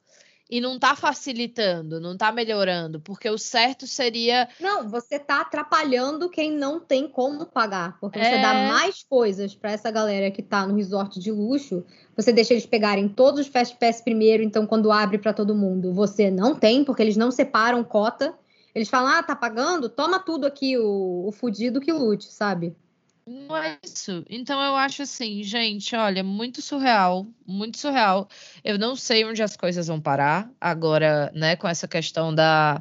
e não está facilitando, não está melhorando, porque o certo seria. Não, você está atrapalhando quem não tem como pagar, porque é... você dá é. mais coisas para essa galera que está no resort de luxo, você deixa eles pegarem todos os Fast Pass primeiro, então quando abre para todo mundo, você não tem, porque eles não separam cota. Eles falam, ah, tá pagando? Toma tudo aqui, o, o fudido que lute, sabe? Não é isso. Então eu acho assim, gente, olha, muito surreal, muito surreal. Eu não sei onde as coisas vão parar agora, né, com essa questão da,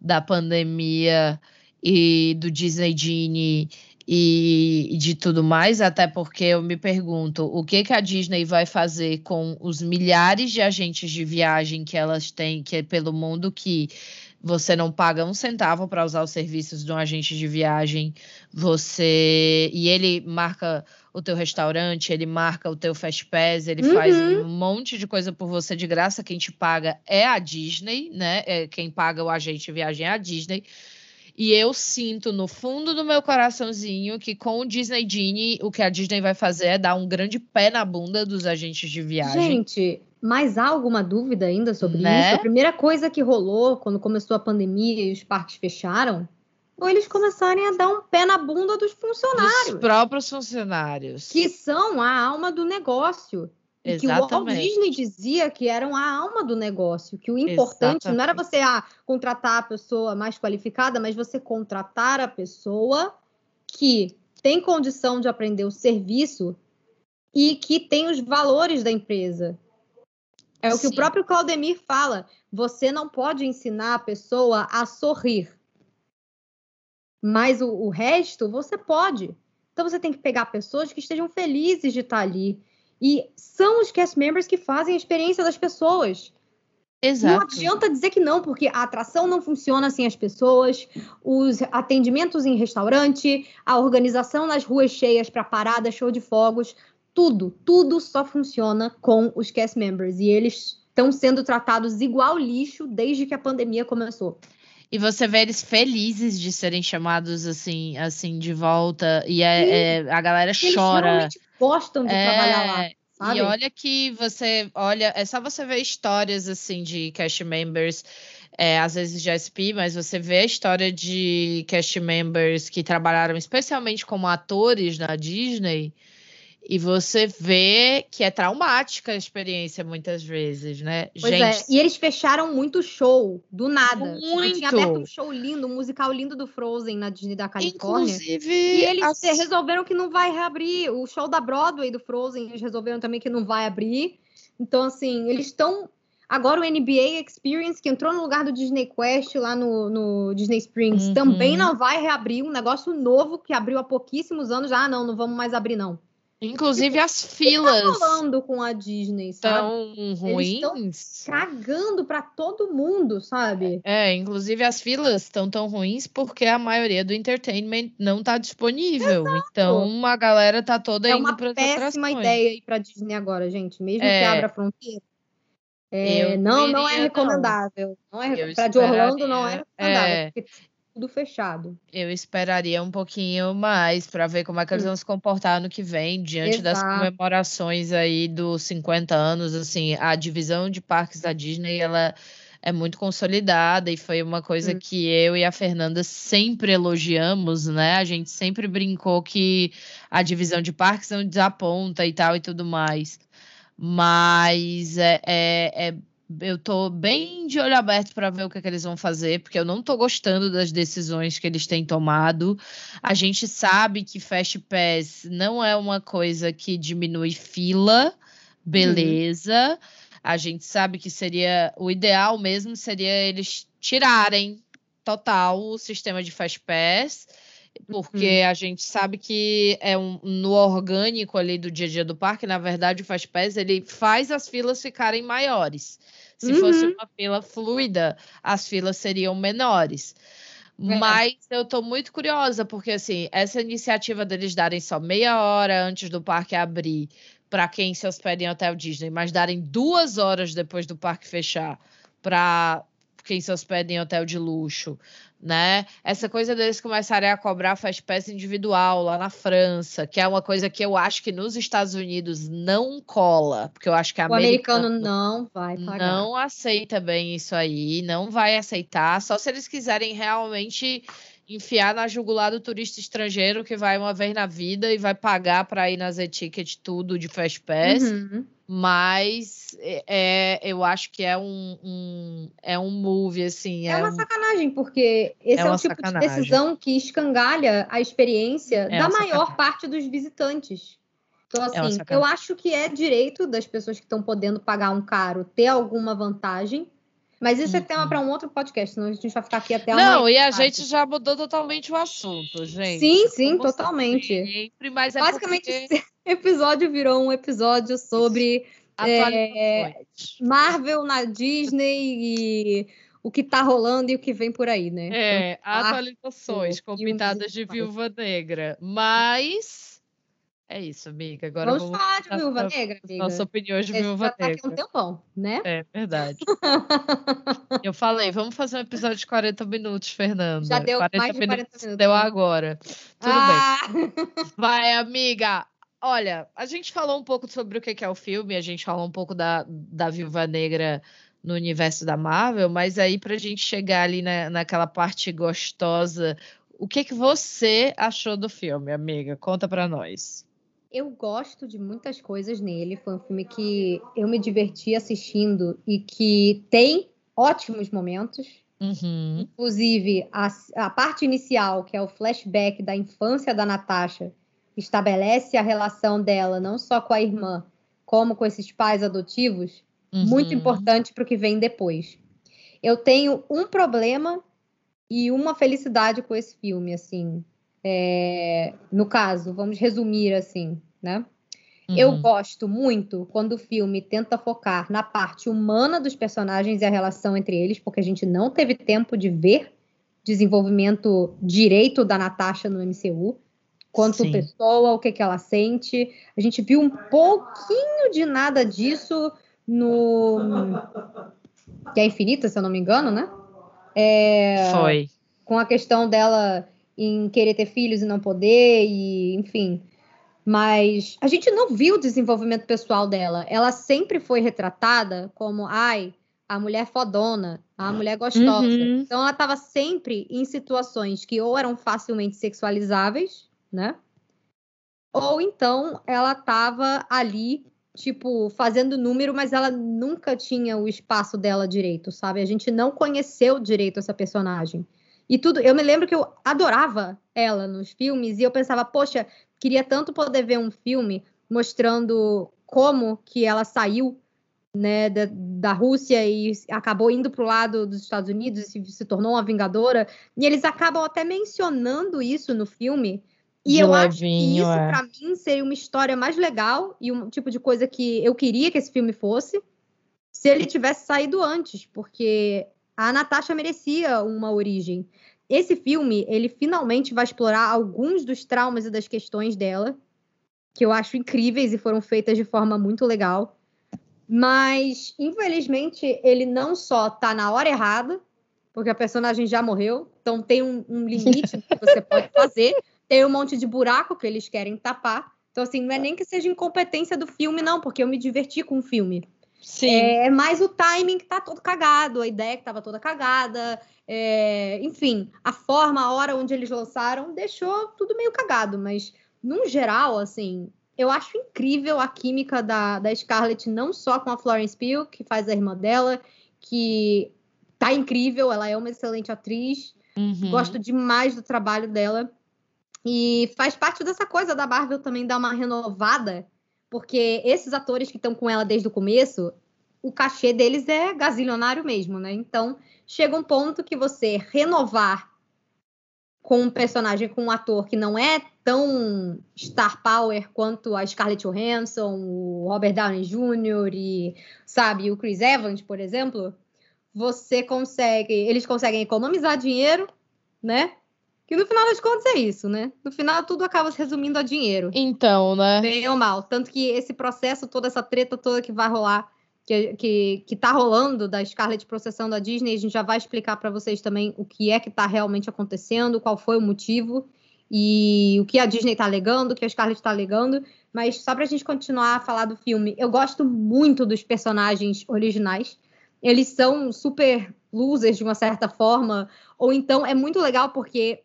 da pandemia e do Disney Genie e, de tudo mais, até porque eu me pergunto o que, que a Disney vai fazer com os milhares de agentes de viagem que elas têm que é pelo mundo que você não paga um centavo para usar os serviços de um agente de viagem, você e ele marca o teu restaurante, ele marca o teu Fast Pass, ele uhum. faz um monte de coisa por você de graça. Quem te paga é a Disney, né? É, quem paga o agente de viagem é a Disney. E eu sinto no fundo do meu coraçãozinho que com o Disney Genie, o que a Disney vai fazer é dar um grande pé na bunda dos agentes de viagem. Gente, mas há alguma dúvida ainda sobre né? isso? A primeira coisa que rolou quando começou a pandemia e os parques fecharam foi eles começarem a dar um pé na bunda dos funcionários. Dos próprios funcionários. Que são a alma do negócio. E que o Walt Disney dizia que eram a alma do negócio, que o importante Exatamente. não era você ah, contratar a pessoa mais qualificada, mas você contratar a pessoa que tem condição de aprender o serviço e que tem os valores da empresa. É Sim. o que o próprio Claudemir fala. Você não pode ensinar a pessoa a sorrir. Mas o, o resto você pode. Então você tem que pegar pessoas que estejam felizes de estar ali. E são os cast members que fazem a experiência das pessoas. Exato. Não adianta dizer que não, porque a atração não funciona sem as pessoas, os atendimentos em restaurante, a organização nas ruas cheias para parada, show de fogos, tudo, tudo só funciona com os cast members e eles estão sendo tratados igual lixo desde que a pandemia começou. E você vê eles felizes de serem chamados assim, assim de volta e é, é, a galera eles chora. Eles gostam de é, trabalhar lá. Sabe? E olha que você, olha, é só você ver histórias assim de cast members é, às vezes de SP, mas você vê a história de cast members que trabalharam especialmente como atores na Disney e você vê que é traumática a experiência muitas vezes, né? Pois é, Gente... é. E eles fecharam muito show, do nada. Muito. Tinha aberto um show lindo, um musical lindo do Frozen na Disney da Califórnia. Inclusive... E eles as... resolveram que não vai reabrir. O show da Broadway do Frozen, eles resolveram também que não vai abrir. Então, assim, eles estão... Agora o NBA Experience, que entrou no lugar do Disney Quest lá no, no Disney Springs, uhum. também não vai reabrir. Um negócio novo que abriu há pouquíssimos anos. Ah, não, não vamos mais abrir, não. Inclusive as filas. Tá falando com a Disney, sabe? Tão ruins. cagando para todo mundo, sabe? É, inclusive as filas estão tão ruins porque a maioria do entertainment não tá disponível. Exato. Então a galera tá toda é indo para É uma péssima ideia ir para Disney agora, gente. Mesmo é. que abra a fronteira. É, não, não é recomendável. Não, não é para de Orlando não é recomendável. É. Tudo fechado. Eu esperaria um pouquinho mais para ver como é que eles vão se comportar no que vem, diante Exato. das comemorações aí dos 50 anos, assim, a divisão de parques da Disney, ela é muito consolidada e foi uma coisa hum. que eu e a Fernanda sempre elogiamos, né? A gente sempre brincou que a divisão de parques não desaponta e tal e tudo mais. Mas é, é, é eu tô bem de olho aberto para ver o que, é que, eles vão fazer, porque eu não tô gostando das decisões que eles têm tomado. A gente sabe que Fast Pass não é uma coisa que diminui fila, beleza. Uhum. A gente sabe que seria o ideal mesmo seria eles tirarem total o sistema de Fast Pass porque uhum. a gente sabe que é um, no orgânico ali do dia a dia do parque, na verdade, o Fast Pass ele faz as filas ficarem maiores. Se uhum. fosse uma fila fluida, as filas seriam menores. É. Mas eu estou muito curiosa, porque assim, essa iniciativa deles darem só meia hora antes do parque abrir para quem se hospeda em hotel Disney, mas darem duas horas depois do parque fechar para quem se hospeda em hotel de luxo, né? Essa coisa deles começarem a cobrar fast pass individual lá na França, que é uma coisa que eu acho que nos Estados Unidos não cola, porque eu acho que o americano, americano não vai pagar. Não aceita bem isso aí, não vai aceitar, só se eles quiserem realmente enfiar na jugular do turista estrangeiro que vai uma vez na vida e vai pagar para ir nas etiquetas tudo de fast pass. Uhum. Mas é, é, eu acho que é um, um, é um move, assim. É, é uma um... sacanagem, porque esse é, é o tipo sacanagem. de decisão que escangalha a experiência é da maior sacanagem. parte dos visitantes. Então, é assim, eu acho que é direito das pessoas que estão podendo pagar um caro ter alguma vantagem. Mas isso uhum. é tema para um outro podcast, senão a gente vai ficar aqui até Não, e a gente já mudou totalmente o assunto, gente. Sim, sim, totalmente. Sempre, mas é Basicamente, porque... esse episódio virou um episódio sobre é, Marvel na Disney e o que tá rolando e o que vem por aí, né? É, então, atualizações com pitadas de Viúva Negra. Mas é isso, amiga. Agora vamos, vamos falar de Viúva Negra, amiga. Nossa opinião de Viúva tá Negra. Aqui um tempão, né? É verdade. eu falei, vamos fazer um episódio de 40 minutos, Fernanda. Já deu 40 mais de 40 minutos. minutos deu né? agora. Tudo ah! bem. Vai, amiga. Olha, a gente falou um pouco sobre o que é o filme, a gente falou um pouco da, da Viúva Negra no universo da Marvel, mas aí para a gente chegar ali na, naquela parte gostosa, o que que você achou do filme, amiga? Conta para nós. Eu gosto de muitas coisas nele. Foi um filme que eu me diverti assistindo e que tem ótimos momentos. Uhum. Inclusive, a, a parte inicial, que é o flashback da infância da Natasha, estabelece a relação dela não só com a irmã, como com esses pais adotivos, uhum. muito importante para o que vem depois. Eu tenho um problema e uma felicidade com esse filme, assim. É, no caso, vamos resumir assim, né? Uhum. Eu gosto muito quando o filme tenta focar na parte humana dos personagens e a relação entre eles, porque a gente não teve tempo de ver desenvolvimento direito da Natasha no MCU, quanto Sim. pessoa, o que, que ela sente. A gente viu um pouquinho de nada disso no. Que é Infinita, se eu não me engano, né? É... Foi. Com a questão dela em querer ter filhos e não poder, e enfim. Mas a gente não viu o desenvolvimento pessoal dela. Ela sempre foi retratada como, ai, a mulher fodona, a mulher gostosa. Uhum. Então ela estava sempre em situações que ou eram facilmente sexualizáveis, né? Ou então ela estava ali, tipo, fazendo número, mas ela nunca tinha o espaço dela direito, sabe? A gente não conheceu direito essa personagem. E tudo, eu me lembro que eu adorava ela nos filmes e eu pensava, poxa, queria tanto poder ver um filme mostrando como que ela saiu né, da, da Rússia e acabou indo para o lado dos Estados Unidos e se, se, tornou uma vingadora. E eles acabam até mencionando isso no filme. E de eu levinho, acho que isso, é. para mim, seria uma história mais legal e um tipo de coisa que eu queria que esse filme fosse se ele tivesse saído antes, porque a Natasha merecia uma origem. Esse filme, ele finalmente vai explorar alguns dos traumas e das questões dela, que eu acho incríveis e foram feitas de forma muito legal. Mas, infelizmente, ele não só tá na hora errada, porque a personagem já morreu, então tem um, um limite que você pode fazer, tem um monte de buraco que eles querem tapar. Então, assim, não é nem que seja incompetência do filme, não, porque eu me diverti com o filme. Sim. É, mais o timing que tá todo cagado, a ideia que tava toda cagada, é, enfim, a forma, a hora onde eles lançaram, deixou tudo meio cagado, mas, num geral, assim, eu acho incrível a química da, da Scarlett, não só com a Florence Pugh, que faz a irmã dela, que tá incrível, ela é uma excelente atriz. Uhum. Gosto demais do trabalho dela. E faz parte dessa coisa da Marvel também dar uma renovada, porque esses atores que estão com ela desde o começo, o cachê deles é gazilionário mesmo, né? Então, chega um ponto que você renovar com um personagem, com um ator que não é tão star power quanto a Scarlett Johansson, o Robert Downey Jr. e, sabe, o Chris Evans, por exemplo, você consegue, eles conseguem economizar dinheiro, né? Que no final das contas é isso, né? No final tudo acaba se resumindo a dinheiro. Então, né? Bem ou mal. Tanto que esse processo, toda essa treta toda que vai rolar, que, que, que tá rolando da Scarlett processando a Disney, a gente já vai explicar para vocês também o que é que tá realmente acontecendo, qual foi o motivo e o que a Disney tá alegando, o que a Scarlett tá alegando. Mas só pra gente continuar a falar do filme, eu gosto muito dos personagens originais eles são super losers de uma certa forma, ou então é muito legal porque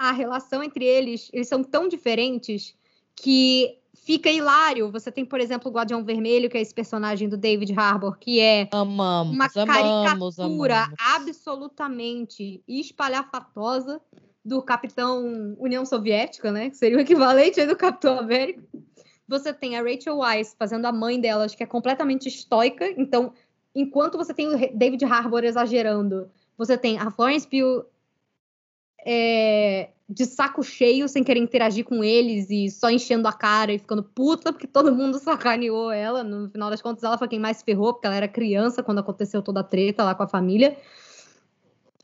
a relação entre eles, eles são tão diferentes que fica hilário. Você tem, por exemplo, o Guardião Vermelho, que é esse personagem do David Harbour, que é amamos, uma amamos, caricatura amamos. absolutamente espalhafatosa do Capitão União Soviética, né? Que seria o equivalente do Capitão América. Você tem a Rachel Weisz fazendo a mãe delas, que é completamente estoica, então enquanto você tem o David Harbour exagerando, você tem a Florence Pugh é, de saco cheio, sem querer interagir com eles e só enchendo a cara e ficando puta porque todo mundo sacaneou ela. No final das contas, ela foi quem mais se ferrou, porque ela era criança quando aconteceu toda a treta lá com a família.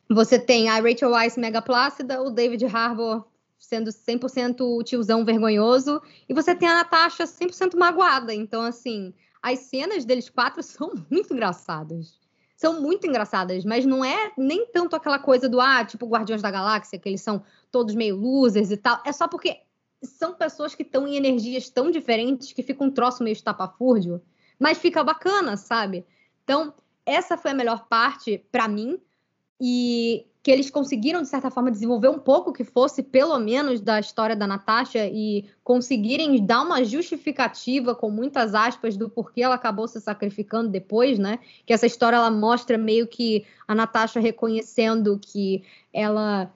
Você tem a Rachel Weisz mega plácida, o David Harbour sendo 100% o tiozão vergonhoso, e você tem a Natasha 100% magoada. Então, assim, as cenas deles quatro são muito engraçadas. São muito engraçadas, mas não é nem tanto aquela coisa do, ah, tipo Guardiões da Galáxia, que eles são todos meio losers e tal. É só porque são pessoas que estão em energias tão diferentes que fica um troço meio estapafúrdio, mas fica bacana, sabe? Então, essa foi a melhor parte para mim. E que eles conseguiram, de certa forma, desenvolver um pouco que fosse, pelo menos, da história da Natasha e conseguirem dar uma justificativa, com muitas aspas, do porquê ela acabou se sacrificando depois, né? Que essa história ela mostra meio que a Natasha reconhecendo que ela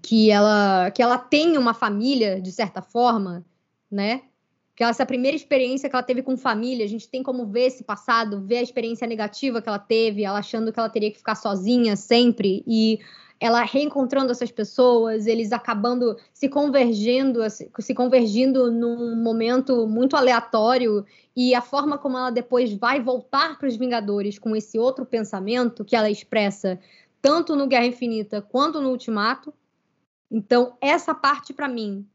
que ela que ela tem uma família de certa forma, né? Que essa primeira experiência que ela teve com família, a gente tem como ver esse passado, ver a experiência negativa que ela teve, ela achando que ela teria que ficar sozinha sempre e ela reencontrando essas pessoas, eles acabando se convergindo, se convergindo num momento muito aleatório e a forma como ela depois vai voltar para os Vingadores com esse outro pensamento que ela expressa tanto no Guerra Infinita quanto no Ultimato. Então, essa parte para mim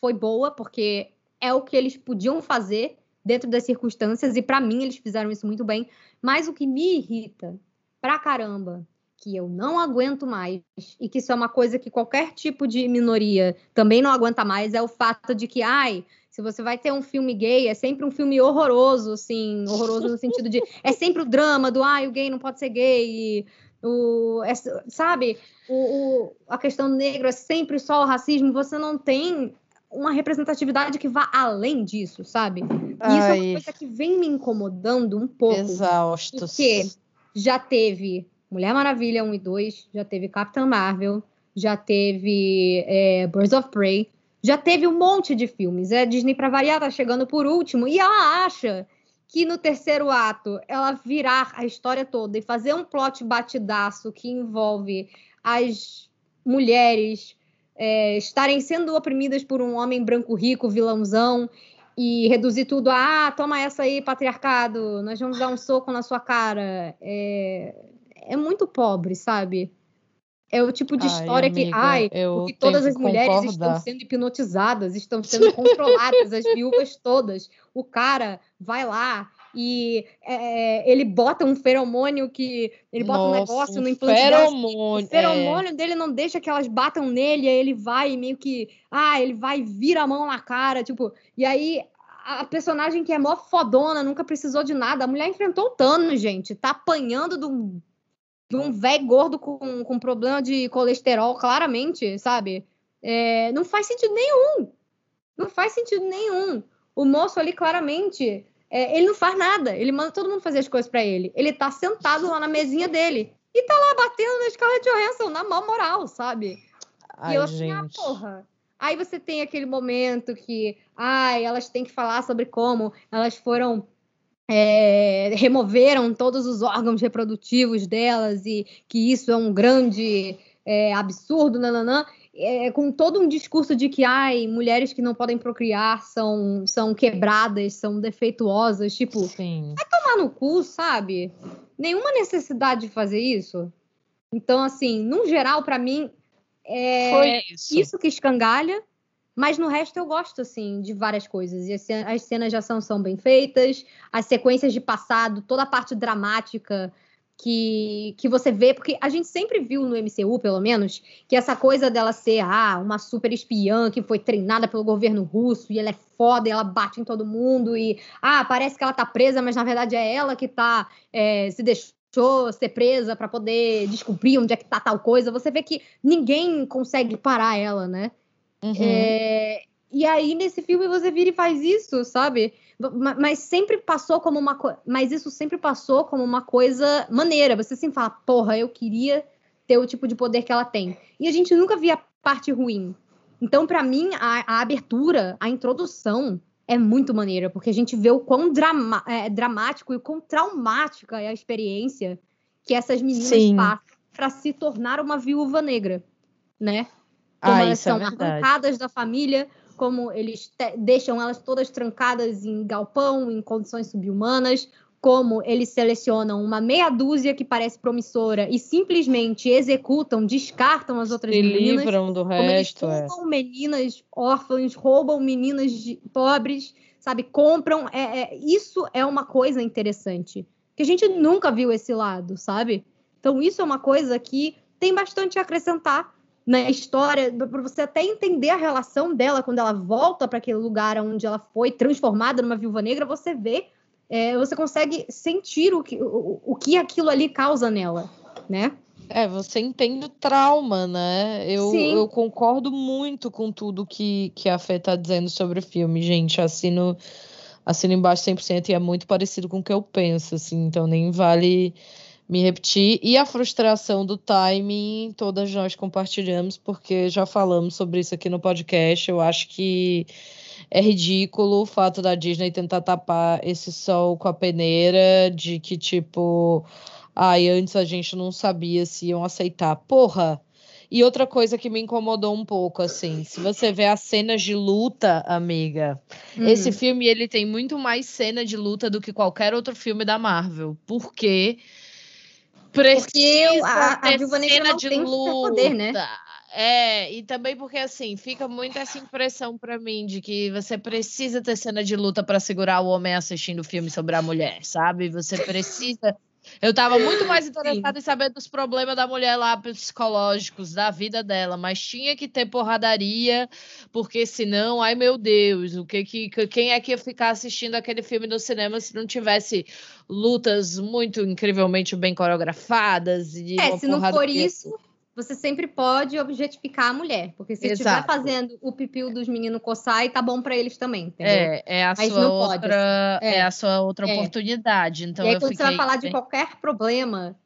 foi boa porque é o que eles podiam fazer dentro das circunstâncias, e para mim eles fizeram isso muito bem. Mas o que me irrita pra caramba, que eu não aguento mais, e que isso é uma coisa que qualquer tipo de minoria também não aguenta mais, é o fato de que, ai, se você vai ter um filme gay, é sempre um filme horroroso, assim, horroroso no sentido de. É sempre o drama do, ai, o gay não pode ser gay, o, é, sabe? O, o, a questão negra é sempre só o racismo, você não tem uma representatividade que vá além disso, sabe? E isso é uma coisa que vem me incomodando um pouco. Exaustos. Porque já teve Mulher Maravilha 1 e 2, já teve Capitã Marvel, já teve é, Birds of Prey, já teve um monte de filmes. É, a Disney, para variar, tá chegando por último, e ela acha que no terceiro ato ela virar a história toda e fazer um plot batidaço que envolve as mulheres é, estarem sendo oprimidas por um homem branco rico, vilãozão, e reduzir tudo a ah, toma essa aí, patriarcado, nós vamos dar um soco na sua cara. É, é muito pobre, sabe? É o tipo de ai, história amiga, que, ai, porque todas as mulheres concordar. estão sendo hipnotizadas, estão sendo controladas, as viúvas todas. O cara vai lá e é, ele bota um feromônio que. Ele bota Nossa, um negócio no implante feromônio, O feromônio é. dele não deixa que elas batam nele, aí ele vai meio que. Ah, ele vai vira a mão na cara, tipo. E aí a personagem que é mó fodona, nunca precisou de nada. A mulher enfrentou o Thanos, gente. Tá apanhando de um, de um velho gordo com, com problema de colesterol, claramente, sabe? É, não faz sentido nenhum. Não faz sentido nenhum O moço ali claramente, é, ele não faz nada. Ele manda todo mundo fazer as coisas para ele. Ele tá sentado lá na mesinha dele e tá lá batendo na Scarlett Johansson na mal moral, sabe? Ai, e eu assim, ah, porra. Aí você tem aquele momento que, ai, elas têm que falar sobre como elas foram é, removeram todos os órgãos reprodutivos delas e que isso é um grande é, absurdo, nananã, é, com todo um discurso de que ai, mulheres que não podem procriar são, são quebradas, são defeituosas, tipo, Sim. vai tomar no cu, sabe? Nenhuma necessidade de fazer isso. Então, assim, no geral, para mim, é Foi isso. isso que escangalha, mas no resto eu gosto, assim, de várias coisas. E as as cenas de ação são bem feitas, as sequências de passado, toda a parte dramática que, que você vê, porque a gente sempre viu no MCU, pelo menos, que essa coisa dela ser ah, uma super espiã que foi treinada pelo governo russo e ela é foda e ela bate em todo mundo e ah, parece que ela tá presa, mas na verdade é ela que tá é, se deixou ser presa para poder descobrir onde é que tá tal coisa. Você vê que ninguém consegue parar ela, né? Uhum. É, e aí, nesse filme, você vira e faz isso, sabe? Ma- Mas sempre passou como uma coisa. Mas isso sempre passou como uma coisa maneira. Você sempre fala, porra, eu queria ter o tipo de poder que ela tem. E a gente nunca via parte ruim. Então, pra mim, a, a abertura, a introdução é muito maneira, porque a gente vê o quão drama- é, dramático e o quão traumática é a experiência que essas meninas Sim. passam pra se tornar uma viúva negra, né? como Ah, elas é são verdade. arrancadas da família, como eles deixam elas todas trancadas em galpão, em condições subhumanas, como eles selecionam uma meia dúzia que parece promissora e simplesmente executam, descartam as outras Se meninas. livram do Como eles resto, é. roubam meninas órfãs, roubam meninas de- pobres, sabe? Compram. É, é- isso é uma coisa interessante. Que a gente nunca viu esse lado, sabe? Então, isso é uma coisa que tem bastante a acrescentar na história, para você até entender a relação dela quando ela volta para aquele lugar onde ela foi transformada numa viúva negra, você vê, é, você consegue sentir o que, o, o que aquilo ali causa nela, né? É, você entende o trauma, né? Eu, Sim. eu concordo muito com tudo que, que a Fê tá dizendo sobre o filme, gente. Assino, assino embaixo 100% e é muito parecido com o que eu penso, assim. Então nem vale me repetir. E a frustração do timing, todas nós compartilhamos, porque já falamos sobre isso aqui no podcast. Eu acho que é ridículo o fato da Disney tentar tapar esse sol com a peneira, de que, tipo, ai, antes a gente não sabia se iam aceitar. Porra! E outra coisa que me incomodou um pouco, assim, se você vê as cenas de luta, amiga, esse Hum. filme ele tem muito mais cena de luta do que qualquer outro filme da Marvel, porque precisa a- a ter Viúva Negra cena não de tem né? luta. É, e também porque assim, fica muito essa impressão pra mim de que você precisa ter cena de luta pra segurar o homem assistindo o filme sobre a mulher, sabe? Você precisa eu tava muito mais interessada em saber dos problemas da mulher lá psicológicos, da vida dela, mas tinha que ter porradaria, porque senão, ai meu Deus, o que que quem é que ia ficar assistindo aquele filme no cinema se não tivesse lutas muito incrivelmente bem coreografadas e É, se não for isso, você sempre pode objetificar a mulher. Porque se estiver fazendo o pipiu dos meninos coçar, tá bom pra eles também, entendeu? É, é a Mas sua não pode, outra, assim. é. É. a sua outra É. oportunidade. Então e aí, quando você vai fiquei falar de qualquer problema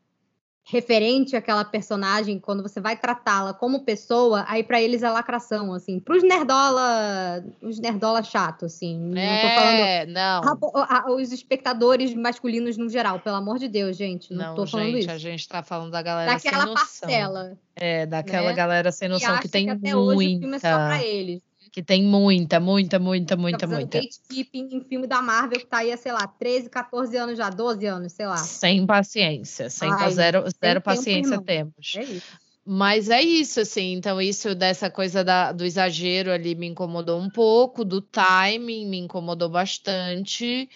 referente àquela personagem, quando você vai tratá-la como pessoa, aí pra eles é lacração, assim. Pros nerdola, os nerdola chato, assim. Não tô falando É, não. a- a- os espectadores masculinos no geral, pelo amor de Deus, gente. Não, Não, tô falando gente, isso. a gente tá falando da galera Daquela sem noção. parcela. É, daquela né? galera sem que noção acha que tem até hoje o filme é só pra muita. eles. Que tem muita, muita, muita, muita, fazendo muita. gatekeeping em filme da Marvel que tá aí sei lá, 13, 14 anos já, 12 anos, sei lá. Sem paciência, sem Ai, zero, zero tempo, paciência irmão. temos. É isso. Mas é isso, assim. Então, isso dessa coisa da- do exagero ali me incomodou um pouco, do timing me incomodou bastante.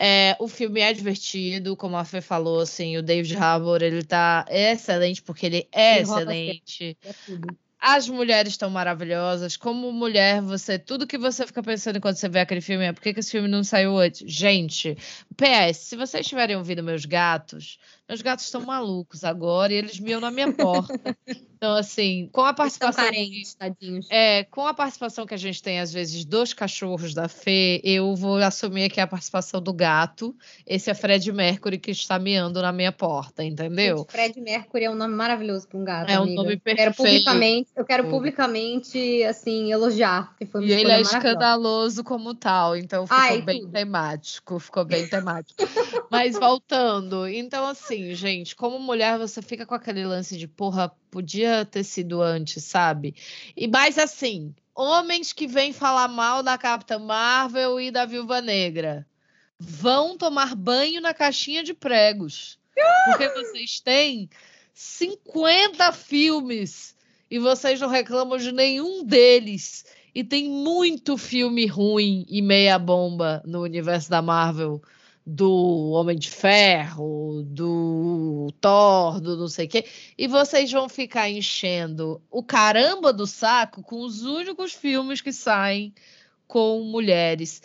É, o filme é divertido, como a Fê falou, assim, o David Harbour, ele tá excelente, porque ele é excelente. É tudo. As mulheres estão maravilhosas. Como mulher, você tudo que você fica pensando quando você vê aquele filme é por que, que esse filme não saiu antes? Gente, PS, se vocês tiverem ouvido meus gatos, meus gatos estão malucos agora e eles miam na minha porta. Então, assim, com a participação. Carentes, tadinhos. É, com a participação que a gente tem, às vezes, dos cachorros da Fê, eu vou assumir aqui a participação do gato. Esse é Fred Mercury que está miando na minha porta, entendeu? Gente, Fred Mercury é um nome maravilhoso para um gato. É um amiga. nome Eu quero perfeito. publicamente, eu quero publicamente assim elogiar, que foi E ele é escandaloso como tal, então ficou Ai, bem tudo. temático, ficou bem temático. Mas voltando, então assim, gente, como mulher você fica com aquele lance de porra, podia ter sido antes, sabe? E mais assim, homens que vêm falar mal da Capitã Marvel e da Viúva Negra vão tomar banho na caixinha de pregos. Porque vocês têm 50 filmes e vocês não reclamam de nenhum deles. E tem muito filme ruim e meia bomba no universo da Marvel. Do Homem de Ferro, do Thor, do não sei o quê. E vocês vão ficar enchendo o caramba do saco com os únicos filmes que saem com mulheres.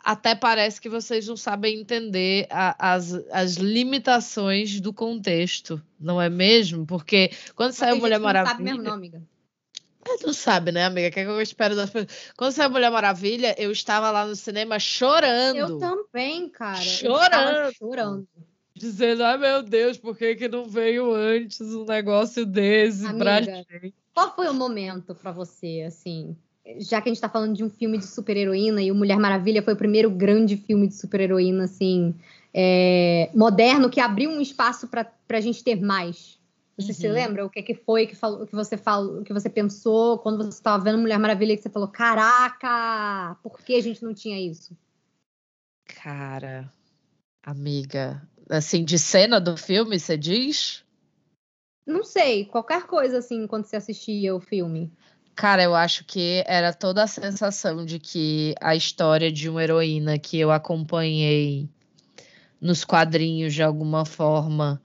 Até parece que vocês não sabem entender a- as, as limitações do contexto, não é mesmo? Porque quando Mas saiu Mulher que não Maravilha. sabe mesmo, não, amiga. Tu sabe, né, amiga? O que, é que eu espero das pessoas? Quando saiu Mulher Maravilha, eu estava lá no cinema chorando. Eu também, cara. Chorando. chorando. Dizendo, ai meu Deus, por que, que não veio antes um negócio desse pra Amiga. gente? Qual foi o momento pra você, assim? Já que a gente tá falando de um filme de super-heroína e o Mulher Maravilha foi o primeiro grande filme de super-heroína, assim, é, moderno, que abriu um espaço pra, pra gente ter mais. Você se Uhum. lembra o que, que foi que, falou, que você falou, que você pensou quando você estava vendo Mulher Maravilha que você falou, caraca, por que a gente não tinha isso? Cara, amiga, assim, de cena do filme, você diz? Não sei, qualquer coisa assim quando você assistia o filme. Cara, eu acho que era toda a sensação de que a história de uma heroína que eu acompanhei nos quadrinhos de alguma forma,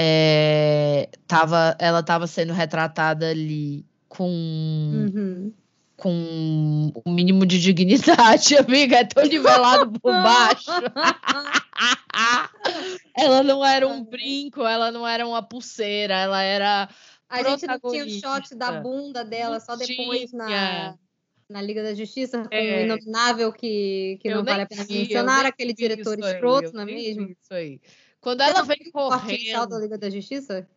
é, tava, ela estava sendo retratada ali com, Uhum. com o mínimo de dignidade, amiga. É tão nivelado por baixo. ela não era um brinco, ela não era uma pulseira, ela era. A gente não tinha o shot da bunda dela só depois na, na Liga da Justiça, com É. o Inominável, que, que Eu não vale a pena vi, mencionar, aquele diretor escroto, não é mesmo? Isso aí. Quando ela vem viu o corte oficial da correndo. Liga da Justiça?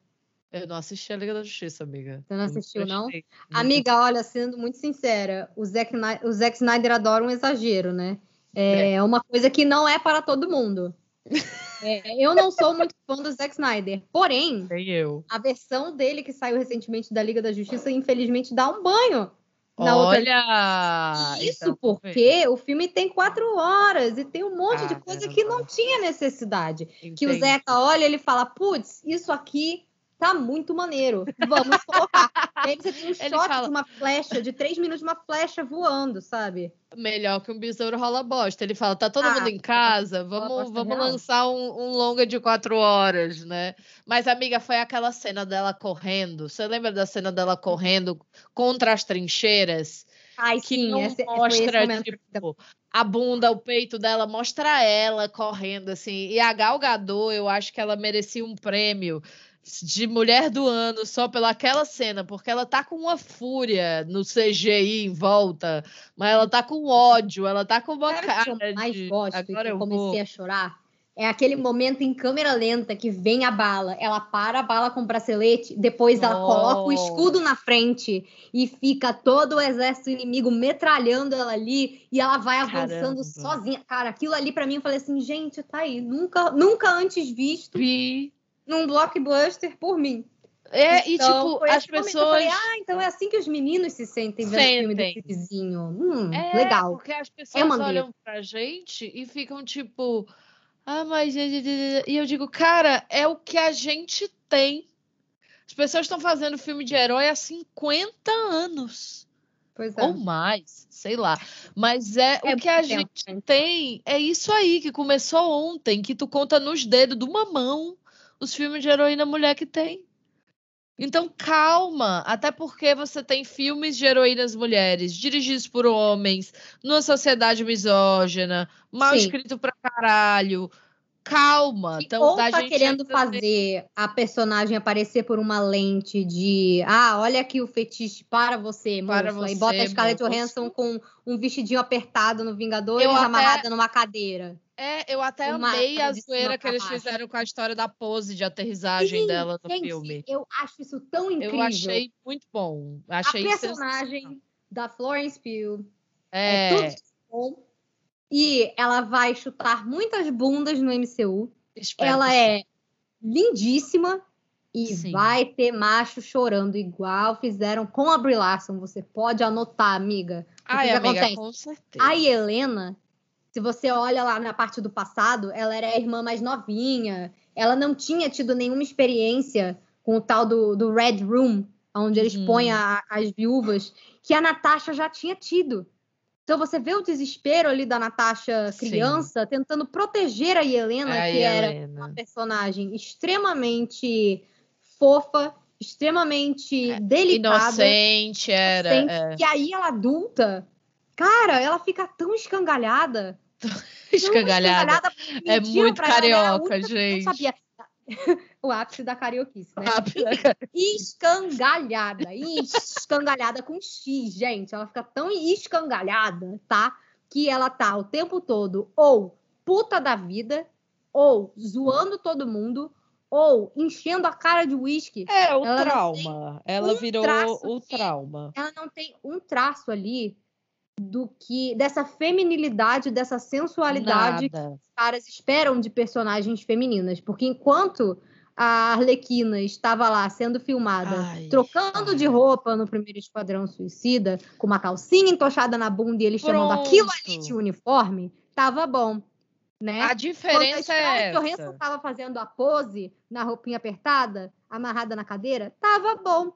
Eu não assisti a Liga da Justiça, amiga. Você não assistiu, não? Não Amiga, olha, sendo muito sincera, o Zack, o Zack Snyder adora um exagero, né? É uma coisa que não é para todo mundo. É, eu não sou muito fã do Zack Snyder, porém, a versão dele que saiu recentemente da Liga da Justiça, infelizmente, dá um banho. Na outra Olha! Isso então, porque o filme tem quatro horas e tem um monte de Ah, coisa caramba. que não tinha necessidade. Que o entendi. Zeca olha ele fala: putz, isso aqui tá muito maneiro. Vamos colocar. e aí você tem um shot fala- de uma flecha, de três minutos, uma flecha voando, sabe? Melhor que um besouro rola bosta. Ele fala: tá todo Ah, mundo em casa, rola vamos, vamos real. lançar um, um longa de quatro horas, né? Mas, amiga, foi aquela cena dela correndo. Você lembra da cena dela correndo contra as trincheiras? Ai, que sim, não esse, esse mostra, momento. tipo, a bunda, o peito dela, mostra ela correndo, assim. E a Gal Gadot, eu acho que ela merecia um prêmio de mulher do ano só pela aquela cena, porque ela tá com uma fúria no CGI em volta, mas ela tá com ódio, ela tá com uma Sabe o que cara eu mais de... gosto Agora que eu comecei vou... a chorar? É aquele momento em câmera lenta que vem a bala, ela para a bala com o bracelete, depois ela coloca o escudo na frente e fica todo o exército inimigo metralhando ela ali e ela vai avançando Caramba. sozinha. Cara, aquilo ali pra mim eu falei assim, gente, tá aí, nunca, nunca antes visto Vi. Num blockbuster por mim. É, Então, e tipo, as pessoas... falei, ah, então é assim que os meninos se sentem vendo o filme Sentem. desse vizinho. Hum, É, legal. porque as pessoas maneiro. olham pra gente e ficam tipo, ah, mas. E eu digo, cara, é o que a gente tem. As pessoas estão fazendo filme de herói há 50 anos. É. Ou mais, sei lá. Mas é, É o que a tempo, gente gente. tem. É isso aí que começou ontem, que tu conta nos dedos de uma mão os filmes de heroína mulher que tem. Então, calma, até porque você tem filmes de heroínas mulheres, dirigidos por homens, numa sociedade misógina, mal Sim. escrito pra caralho. Calma. Então, Ou tá gente querendo fazer a personagem aparecer por uma lente de ah, olha aqui o fetiche para você. Para Aí você, bota a Scarlett. Johansson com um vestidinho apertado no Vingadores, Eu até- amarrada numa cadeira. É, eu até Uma amei a zoeira que eles fizeram com a história da pose de aterrissagem Sim, dela no gente, filme. Eu acho isso tão incrível. Eu achei muito bom. a Achei personagem da Florence Pugh É, é, tudo bom. E ela vai chutar muitas bundas no MCU. espero ela é lindíssima e Sim. vai ter macho chorando igual fizeram com a Brie Larson. Você pode anotar, amiga. Ai, que amiga, acontece? com certeza. A Helena, se você olha lá na parte do passado, ela era a irmã mais novinha. Ela não tinha tido nenhuma experiência com o tal do, do Red Room, onde eles Uhum. põem a- as viúvas, que a Natasha já tinha tido. Então você vê o desespero ali da Natasha Sim. criança tentando proteger a Helena, que era uma personagem extremamente fofa, extremamente delicada. Inocente era. inocente. é. E aí ela adulta, cara, ela fica tão escangalhada. tão Escangalhada. É muito ela, ela a carioca, não gente. sabia. o ápice da carioquice, né? Escangalhada. Escangalhada com X, gente. Ela fica tão escangalhada, tá? Que ela tá o tempo todo ou puta da vida, ou zoando todo mundo, ou enchendo a cara de uísque. É, o Ela trauma. Ela um virou o trauma. ela não tem um traço ali do que dessa feminilidade, dessa sensualidade que Nada. os caras esperam de personagens femininas, porque enquanto a Arlequina estava lá sendo filmada, Ai, trocando ai. de roupa no primeiro Esquadrão Suicida, com uma calcinha entochada na bunda e eles chamando Pronto. aquilo ali de uniforme, tava bom, né? A Quando a diferença é essa. estava fazendo a pose na roupinha apertada, amarrada na cadeira, tava bom,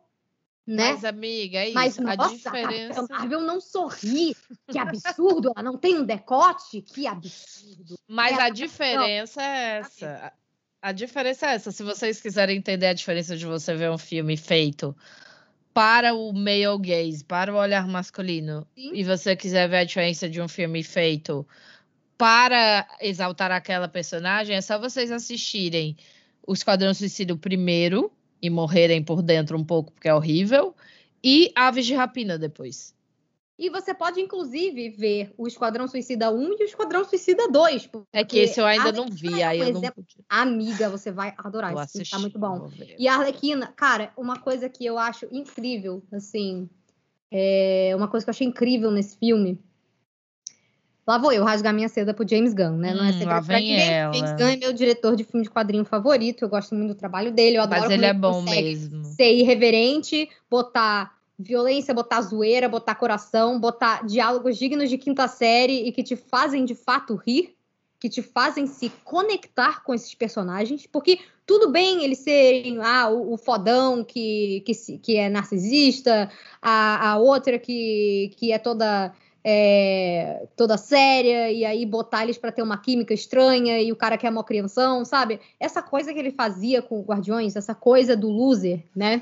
né? Mas, amiga, é isso. Mas, a nossa, a diferença. Capitã Marvel não sorri. Que absurdo. Ela não tem um decote. Que absurdo. Mas É, a não. diferença é essa. A a diferença é essa. Se vocês quiserem entender a diferença de você ver um filme feito para o male gaze, para o olhar masculino, Sim. e você quiser ver a diferença de um filme feito para exaltar aquela personagem, é só vocês assistirem o Esquadrão Suicida primeiro e morrerem por dentro um pouco, porque é horrível, e Aves de Rapina depois. E você pode, inclusive, ver o Esquadrão Suicida 1 e o Esquadrão Suicida 2. Porque É que esse eu ainda a não Arlequina vi, é aí eu não exemplo- podia. Amiga, você vai adorar. Vou Esse filme tá assistir, muito bom. E a Arlequina, cara, uma coisa que eu acho incrível, assim, é uma coisa que eu achei incrível nesse filme. Lá vou eu rasgar minha seda pro James Gunn, né? Não é Hum, segredo pra ninguém. ela. James Gunn é meu diretor de filme de quadrinho favorito. Eu gosto muito do trabalho dele. Eu adoro Mas ele é bom mesmo. ser irreverente, botar violência, botar zoeira, botar coração, botar diálogos dignos de quinta série e que te fazem de fato rir, que te fazem se conectar com esses personagens, porque tudo bem eles serem ah, o, o fodão que, que, que é narcisista, a, a outra que, que é toda é, toda séria, e aí botar eles para ter uma química estranha, e o cara que é mó crianção, sabe? Essa coisa que ele fazia com o Guardiões, essa coisa do loser, né?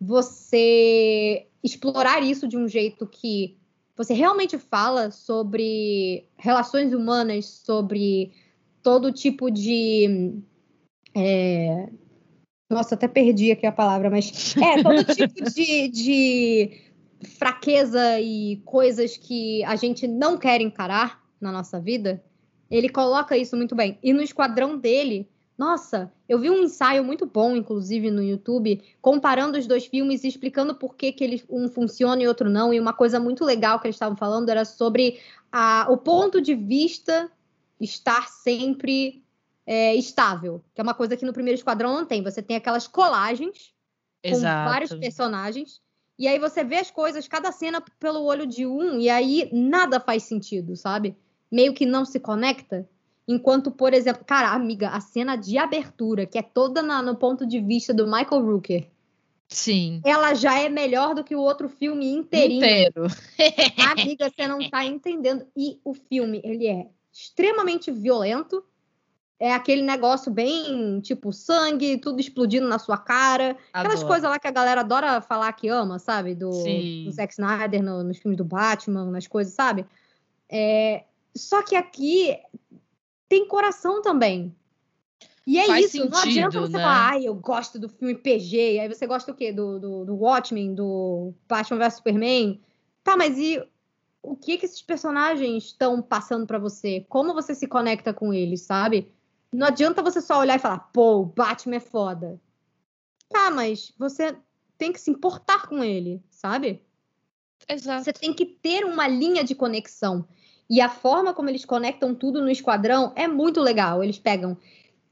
Você explorar isso de um jeito que você realmente fala sobre relações humanas, sobre todo tipo de. é, Nossa, até perdi aqui a palavra, mas é todo tipo de, de fraqueza e coisas que a gente não quer encarar na nossa vida. Ele coloca isso muito bem. E no esquadrão dele, nossa, eu vi um ensaio muito bom, inclusive, no YouTube, comparando os dois filmes e explicando por que, que ele, um funciona e outro não. E uma coisa muito legal que eles estavam falando era sobre a, o ponto de vista estar sempre é, estável, que é uma coisa que no primeiro esquadrão não tem. Você tem aquelas colagens com vários Exato. personagens. E aí você vê as coisas, cada cena pelo olho de um, e aí nada faz sentido, sabe? Meio que não se conecta. Enquanto, por exemplo, cara, amiga, a cena de abertura, que é toda na- no ponto de vista do Michael Rooker, Sim. ela já é melhor do que o outro filme inteirinho. Inteiro. Amiga, você não tá entendendo. E o filme, ele é extremamente violento, é aquele negócio bem, tipo, sangue, tudo explodindo na sua cara. Aquelas Adoro. coisas lá que a galera adora falar que ama, sabe? Do, do Zack Snyder, no- nos filmes do Batman, nas coisas, sabe? É, só que aqui tem coração também. E é Faz isso, não adianta sentido, você né? falar, ai, eu gosto do filme PG, aí você gosta o quê? Do, do, do Watchmen, do Batman vs Superman? Tá, mas e o que que esses personagens estão passando pra você? Como você se conecta com eles, sabe? Não adianta você só olhar e falar, pô, o Batman é foda. Tá, mas você tem que se importar com ele, sabe? Exato. Você tem que ter uma linha de conexão. E a forma como eles conectam tudo no esquadrão é muito legal. Eles pegam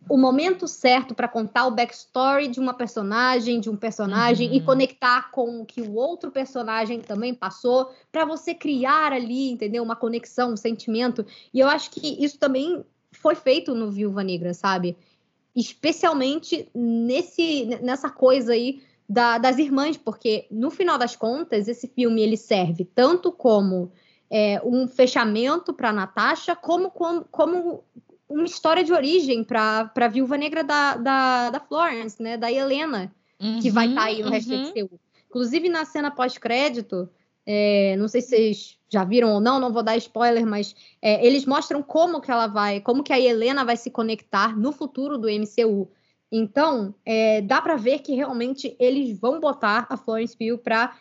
o momento certo para contar o backstory de uma personagem, de um personagem, e Uhum. conectar com o que o outro personagem também passou, para você criar ali, entendeu? Uma conexão, um sentimento. E eu acho que isso também foi feito no Viúva Negra, sabe? Especialmente nesse, nessa coisa aí da- das irmãs, porque no final das contas esse filme ele serve tanto como é, um fechamento para Natasha, como, como, como uma história de origem para a viúva negra da, da, da Florence, né? Da Helena, que vai Uhum, estar aí no resto uhum. do MCU. Inclusive na cena pós-crédito, é, não sei se vocês já viram ou não, não vou dar spoiler, mas é, eles mostram como que ela vai, como que a Helena vai se conectar no futuro do MCU. Então, é, dá para ver que realmente eles vão botar a Florence Pugh para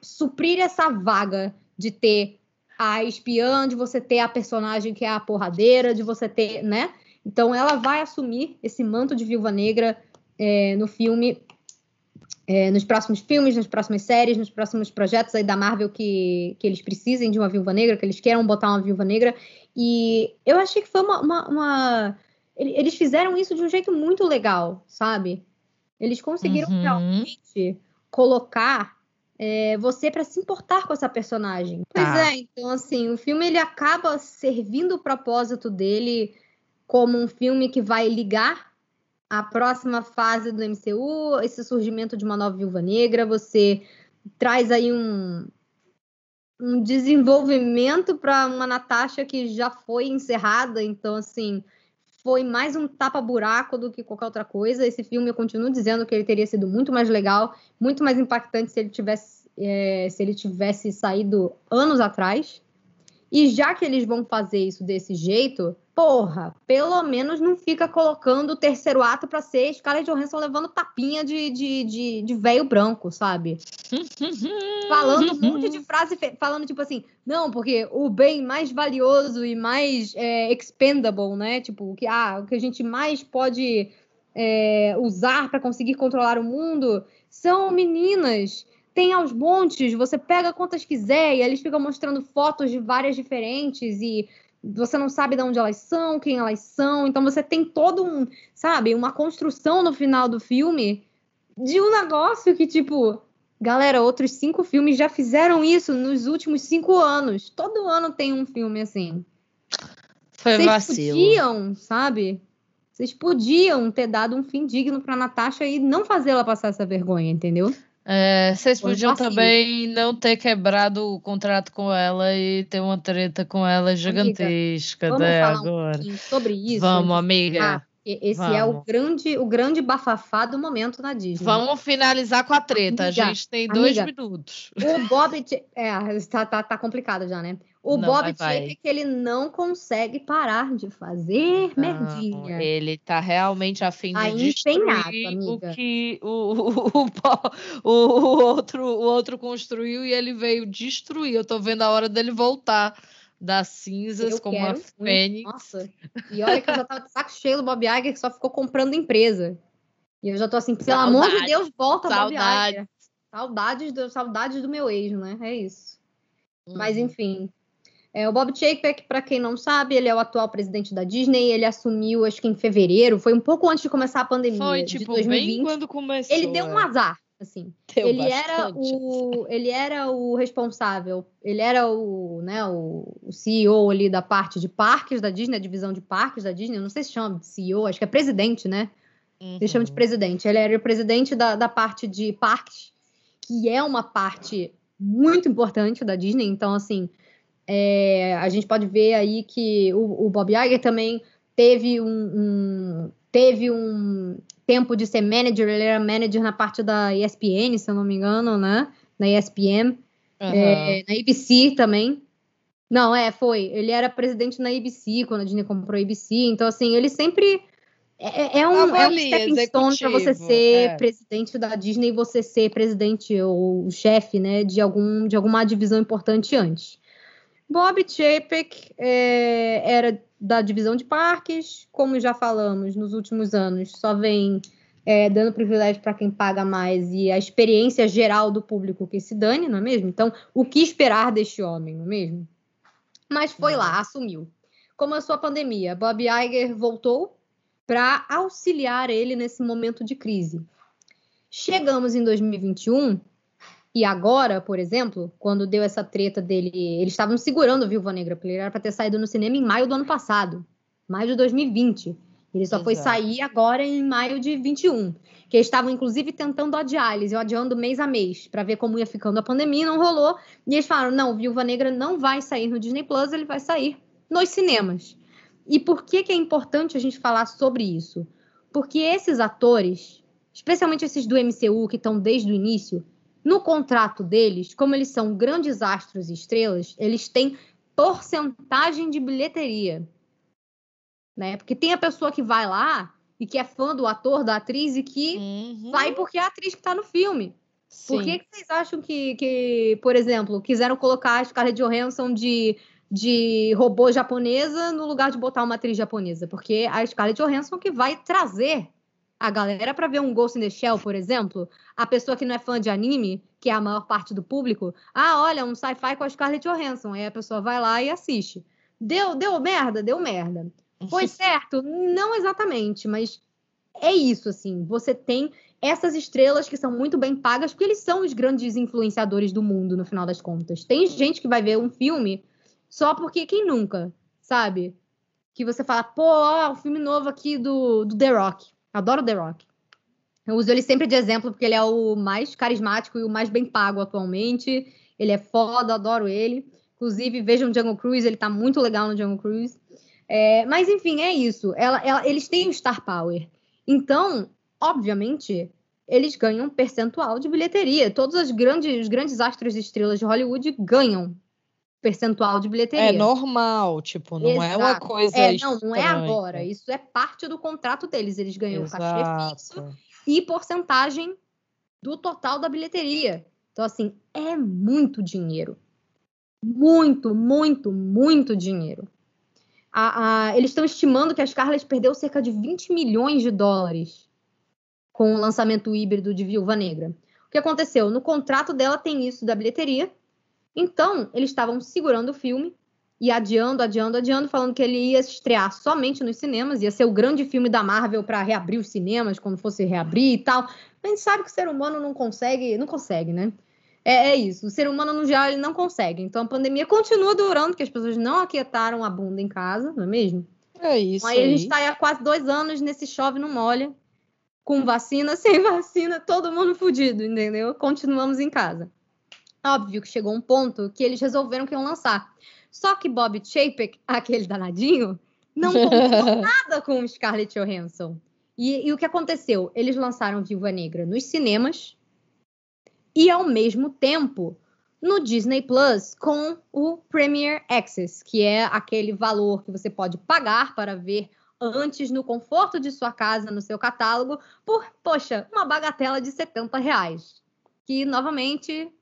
suprir essa vaga de ter a espiã, de você ter a personagem que é a porradeira, de você ter, né? Então, ela vai assumir esse manto de Viúva Negra é, no filme, é, nos próximos filmes, nas próximas séries, nos próximos projetos aí da Marvel que, que eles precisem de uma Viúva Negra, que eles queiram botar uma Viúva Negra. E eu achei que foi uma, uma, uma ele- eles fizeram isso de um jeito muito legal, sabe? Eles conseguiram Uhum. realmente colocar é, você para se importar com essa personagem. Pois Tá. é, então assim, o filme ele acaba servindo o propósito dele como um filme que vai ligar a próxima fase do MCU, esse surgimento de uma nova Viúva Negra, você traz aí um um desenvolvimento para uma Natasha que já foi encerrada, então assim, foi mais um tapa-buraco do que qualquer outra coisa. Esse filme eu continuo dizendo que ele teria sido muito mais legal, muito mais impactante se ele tivesse, é, se ele tivesse saído anos atrás. E já que eles vão fazer isso desse jeito, porra, pelo menos não fica colocando o terceiro ato pra ser Scarlett Johansson levando tapinha de, de, de, de velho branco, sabe? falando um monte de frase, falando tipo assim, não, porque o bem mais valioso e mais é, expendable, né? Tipo, o que, ah, o que a gente mais pode é, usar para conseguir controlar o mundo são meninas. Tem aos montes, você pega quantas quiser e eles ficam mostrando fotos de várias diferentes e você não sabe de onde elas são, quem elas são. Então você tem todo um, sabe, uma construção no final do filme de um negócio que, tipo, Galera, outros cinco filmes já fizeram isso nos últimos cinco anos. Todo ano tem um filme assim. Foi Vocês vacilo. podiam, sabe? Vocês podiam ter dado um fim digno pra Natasha e não fazê-la passar essa vergonha, entendeu? É, vocês Foi um podiam vacilo. também não ter quebrado o contrato com ela e ter uma treta com ela gigantesca Vamos né, um agora. pouquinho sobre isso. Vamos, antes- amiga. Ah, esse é o vamos. grande, o grande bafafá do momento na Disney. Vamos finalizar com a treta. Amiga, a gente tem dois amiga. minutos. O Bob. É, tá, tá, tá complicado já, né? O Não, Bob vai. Chapek, ele não consegue parar de fazer Não, merdinha. ele tá realmente a fim de Tá destruir empenhado, o amiga. que o, o, o, o- outro, o outro construiu e ele veio destruir. Eu tô vendo a hora dele voltar das cinzas Eu como muito. fênix. Nossa. E olha que eu já tava de saco cheio do Bob Iger, que só ficou comprando empresa. E eu já tô assim, pelo amor de Deus, volta Bob saudades. Iger. Saudades do, saudades do meu ex, né? É isso. Mas Uhum. enfim. É, o Bob Chapek, para quem não sabe, ele é o atual presidente da Disney. Ele assumiu, acho que em fevereiro, foi um pouco antes de começar a pandemia Foi, de tipo, 2020. bem quando começou. Ele deu um é. azar, assim. Deu ele era o ele era o responsável ele era o né o, o CEO ali da parte de parques da Disney a divisão de parques da Disney eu não sei se chama de CEO acho que é presidente né eles chamam de Uhum. presidente ele era o presidente da, da parte de parques que é uma parte muito importante da Disney então assim é, a gente pode ver aí que o, o Bob Iger também teve um, um, teve um tempo de ser manager, ele era manager na parte da ESPN, se eu não me engano, né? Na ESPN, uhum. é, na ABC também. Não, é, foi. Ele era presidente na ABC quando a Disney comprou a ABC. Então, assim, ele sempre é, é, é um, é um stepping stone para você ser é. presidente da Disney e você ser presidente ou chefe, né, de algum de alguma divisão importante antes. Bob Chapek é, era da divisão de parques, como já falamos nos últimos anos, só vem é, dando privilégio para quem paga mais e a experiência geral do público que se dane, não é mesmo? Então, o que esperar deste homem, não é mesmo? Mas foi lá, uhum. assumiu. Começou a pandemia, Bob Iger voltou para auxiliar ele nesse momento de crise. Chegamos em 2021 e agora, por exemplo, quando deu essa treta dele, eles estavam segurando o Viúva Negra, porque ele era para ter saído no cinema em maio do ano passado, maio de 2020. Ele só Exato. foi sair agora em maio de 21. Que eles estavam, inclusive, tentando adiar, eles iam adiando mês a mês, para ver como ia ficando a pandemia, não rolou. E eles falaram: não, Viúva Negra não vai sair no Disney Plus, ele vai sair nos cinemas. E por que, que é importante a gente falar sobre isso? Porque esses atores, especialmente esses do MCU que estão desde o início, no contrato deles, como eles são grandes astros e estrelas, eles têm porcentagem de bilheteria. Né? Porque tem a pessoa que vai lá e que é fã do ator, da atriz e que uhum. vai porque é a atriz que está no filme. Sim. Por que, que, vocês acham que, que, por exemplo, quiseram colocar a Scarlett Johansson de, de robô japonesa no lugar de botar uma atriz japonesa? Porque a Scarlett Johansson que vai trazer a galera para ver um Ghost in the Shell, por exemplo, a pessoa que não é fã de anime, que é a maior parte do público, ah, olha, um sci-fi com a Scarlett Johansson, aí a pessoa vai lá e assiste. Deu, deu merda? Deu merda. Foi certo? Não exatamente, mas é isso, assim. Você tem essas estrelas que são muito bem pagas, porque eles são os grandes influenciadores do mundo, no final das contas. Tem gente que vai ver um filme só porque quem nunca, sabe? Que você fala, pô, ó, o filme novo aqui do, do The Rock. Adoro The Rock. Eu uso ele sempre de exemplo porque ele é o mais carismático e o mais bem pago atualmente. Ele é foda, adoro ele. Inclusive, vejam Jungle Cruise, ele tá muito legal no Jungle Cruise. É, mas, enfim, é isso. Ela, ela, eles têm o Star Power. Então, obviamente, eles ganham percentual de bilheteria. Todos os grandes, os grandes astros e estrelas de Hollywood ganham percentual de bilheteria. É normal, tipo, não Exato. é uma coisa. É, não, não é agora. Isso é parte do contrato deles. Eles ganham Exato. cachê fixo e porcentagem do total da bilheteria. Então, assim, é muito dinheiro. Muito, muito, muito dinheiro. A, a, eles estão estimando que a Scarlett perdeu cerca de 20 milhões de dólares com o lançamento híbrido de Viúva Negra. O que aconteceu? No contrato dela tem isso da bilheteria, então, eles estavam segurando o filme e adiando, adiando, adiando, falando que ele ia estrear somente nos cinemas, ia ser o grande filme da Marvel para reabrir os cinemas quando fosse reabrir e tal. A gente sabe que o ser humano não consegue, não consegue, né? É, é isso. O ser humano, no geral, ele não consegue. Então a pandemia continua durando, que as pessoas não aquietaram a bunda em casa, não é mesmo? É isso. Aí, aí. a gente está há quase dois anos nesse chove não molha, com vacina, sem vacina, todo mundo fudido, entendeu? Continuamos em casa. Óbvio que chegou um ponto que eles resolveram que iam lançar. Só que Bob Chapek, aquele danadinho, não contou nada com Scarlett Johansson. E, e, o que aconteceu? Eles lançaram Viúva Negra nos cinemas e, ao mesmo tempo, no Disney Plus com o Premier Access, que é aquele valor que você pode pagar para ver antes no conforto de sua casa, no seu catálogo, por, poxa, uma bagatela de 70 reais. Que, novamente,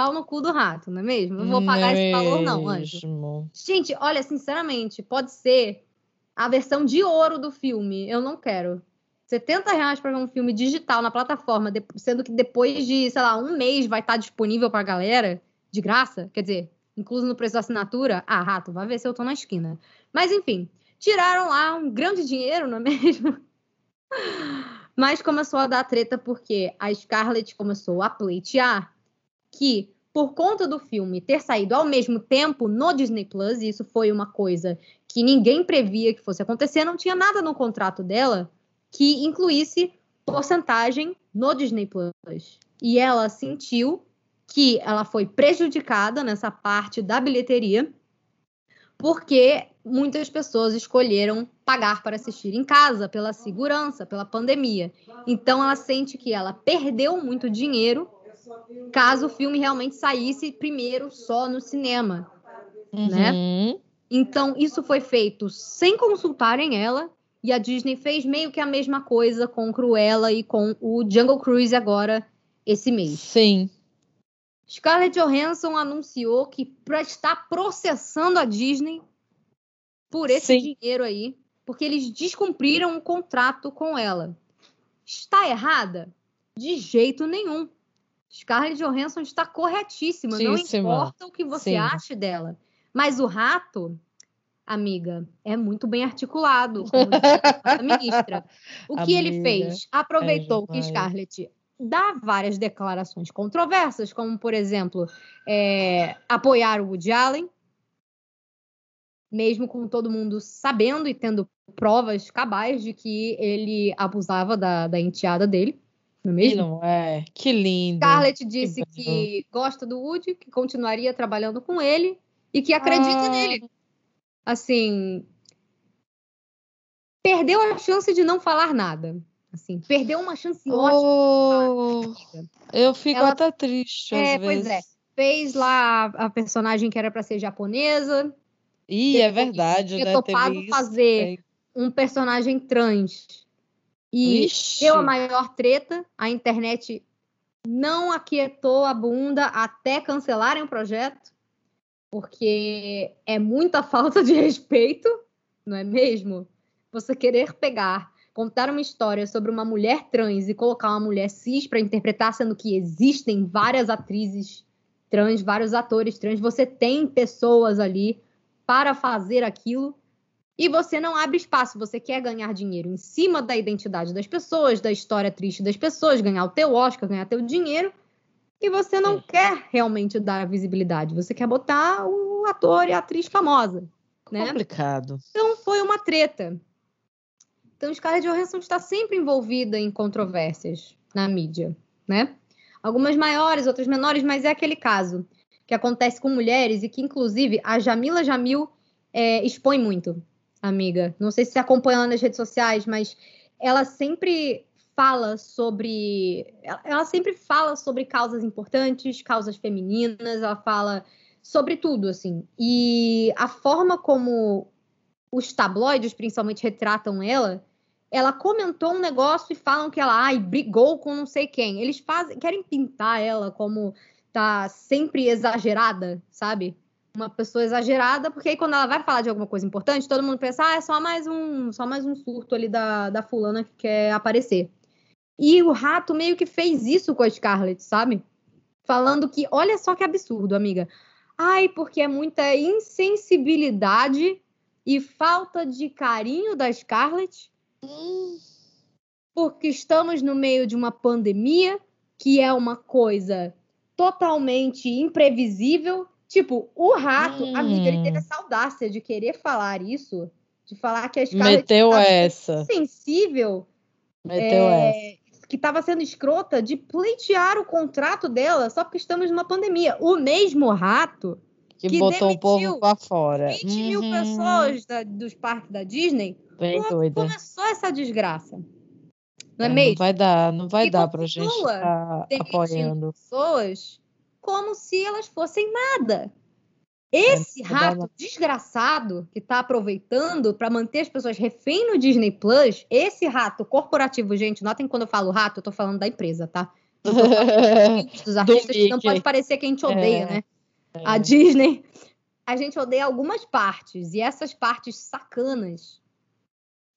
pau no cu do rato, não é mesmo? Não vou pagar esse valor, não, anjo. Gente, olha, sinceramente, pode ser a versão de ouro do filme. Eu não quero. 70 reais para ver um filme digital na plataforma, sendo que depois de, sei lá, um mês vai estar disponível para a galera, de graça, quer dizer, incluso no preço da assinatura. Ah, rato, vai ver se eu tô na esquina. Mas enfim, tiraram lá um grande dinheiro, não é mesmo? Mas começou a dar treta porque a Scarlett começou a pleitear que, por conta do filme ter saído ao mesmo tempo no Disney Plus, e isso foi uma coisa que ninguém previa que fosse acontecer, não tinha nada no contrato dela que incluísse porcentagem no Disney Plus. E ela sentiu que ela foi prejudicada nessa parte da bilheteria, porque muitas pessoas escolheram pagar para assistir em casa pela segurança, pela pandemia. Então ela sente que ela perdeu muito dinheiro caso o filme realmente saísse primeiro só no cinema, né? Uhum. Então isso foi feito sem consultarem ela e a Disney fez meio que a mesma coisa com Cruella e com o Jungle Cruise agora esse mês. Sim. Scarlett Johansson anunciou que estar processando a Disney por esse Sim. dinheiro aí, porque eles descumpriram o contrato com ela. Está errada? De jeito nenhum. Scarlett Johansson está corretíssima, não importa o que você Sim. ache dela. Mas o rato, amiga, é muito bem articulado, como a ministra. O que ele Amiga, fez? Aproveitou que demais. Scarlett dá várias declarações controversas, como, por exemplo, é, apoiar o Woody Allen, mesmo com todo mundo sabendo e tendo provas cabais de que ele abusava da, da enteada dele, não é mesmo? não é? Que lindo. Scarlett disse bom. que gosta do Woody, que continuaria trabalhando com ele e que acredita Ah. nele. Assim, perdeu a chance de não falar nada. Assim, perdeu uma chance ótima. Oh, amiga. eu fico Ela- até triste É, às pois vezes. é. Fez lá a, personagem que era para ser japonesa, Ih, é verdade, né? topado Teve isso. fazer um personagem trans. E Ixi. deu a maior treta, a internet não aquietou a bunda até cancelarem o projeto, porque é muita falta de respeito, não é mesmo? Você querer pegar, contar uma história sobre uma mulher trans e colocar uma mulher cis para interpretar, sendo que existem várias atrizes trans, vários atores trans, você tem pessoas ali para fazer aquilo e você não abre espaço, você quer ganhar dinheiro em cima da identidade das pessoas, da história triste das pessoas, ganhar o teu Oscar, ganhar teu dinheiro, e você não É. quer realmente dar visibilidade, você quer botar o ator e a atriz famosa, né? Complicado. Então foi uma treta. Então Scarlett Johansson está sempre envolvida em controvérsias na mídia, né? Algumas maiores, outras menores, mas é aquele caso que acontece com mulheres e que, inclusive, a Jamila Jamil é, expõe muito, amiga. Não sei se você acompanha nas redes sociais, mas ela sempre fala sobre. Ela, ela sempre fala sobre causas importantes, causas femininas, ela fala sobre tudo, assim. E a forma como os tabloides, principalmente, retratam ela, ela comentou um negócio e falam que ela, ai, brigou com não sei quem. Eles fazem, querem pintar ela como tá sempre exagerada, sabe? Uma pessoa exagerada, porque aí quando ela vai falar de alguma coisa importante, todo mundo pensa, ah, é só mais um, só mais um surto ali da, da fulana que quer aparecer. E o rato meio que fez isso com a Scarlett, sabe? Falando que, olha só que absurdo, amiga. Ai, porque é muita insensibilidade e falta de carinho da Scarlett, porque estamos no meio de uma pandemia, que é uma coisa totalmente imprevisível. Tipo, o rato, Hum. amiga, ele teve essa audácia de querer falar isso, de falar que a Scarlett Meteu essa. sensível Meteu essa. é, que estava sendo escrota de pleitear o contrato dela só porque estamos numa pandemia. O mesmo rato, Que, que botou o povo pra fora. 20 mil Uhum. pessoas da- dos parques da Disney, Bem doida. começou essa desgraça. Não é, É, mesmo? vai dar, não vai E dar pra gente ficar demitindo apoiando. pessoas como se elas fossem nada. Esse É, dar rato desgraçado que está aproveitando para manter as pessoas refém no Disney Plus, esse rato corporativo, gente, notem quando eu falo rato, eu tô falando da empresa, tá? Dos artistas, que não pode parecer que a gente odeia, É, né? A Disney, a gente odeia algumas partes, e essas partes sacanas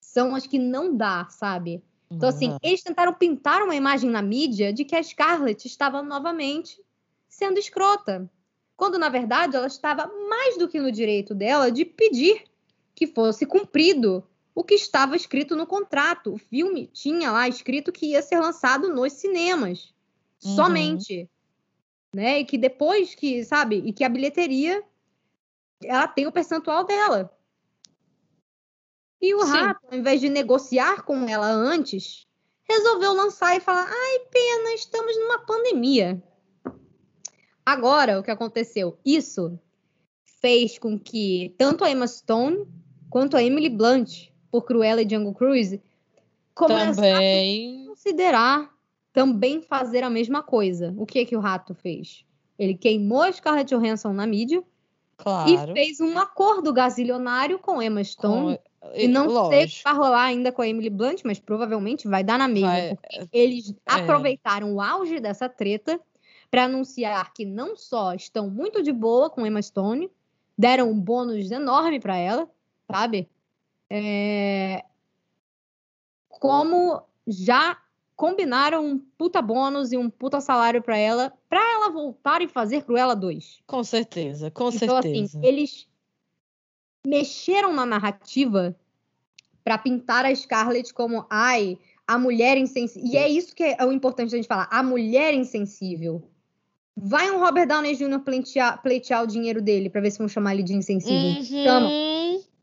são as que não dá, sabe? Então, assim, Uhum. eles tentaram pintar uma imagem na mídia de que a Scarlett estava novamente sendo escrota. Quando, na verdade, ela estava mais do que no direito dela de pedir que fosse cumprido o que estava escrito no contrato. O filme tinha lá escrito que ia ser lançado nos cinemas. Uhum. Somente. Né? E que depois que, sabe, e que a bilheteria ela tem o percentual dela. E o Sim. rato, ao invés de negociar com ela antes, resolveu lançar e falar: ai, pena, estamos numa pandemia. Agora, o que aconteceu? Isso fez com que tanto a Emma Stone quanto a Emily Blunt, por Cruella e Jungle Cruise, também a considerar também fazer a mesma coisa. O que que o rato fez? Ele queimou a Scarlett Johansson na mídia claro. e fez um acordo gasilionário com Emma Stone. Com... E não Lógico. sei se vai rolar ainda com a Emily Blunt, mas provavelmente vai dar na mesma. Vai... Porque eles é. aproveitaram o auge dessa treta para anunciar que não só estão muito de boa com Emma Stone, deram um bônus enorme para ela, sabe? É... Como já combinaram um puta bônus e um puta salário para ela, para ela voltar e fazer Cruella 2. Com certeza, com então, assim, certeza. Assim, eles mexeram na narrativa para pintar a Scarlett como, ai, a mulher insensível. E é isso que é o importante a gente falar, a mulher insensível. Vai um Robert Downey Jr. pleitear, pleitear o dinheiro dele para ver se vão chamar ele de insensível. Uhum. Chama.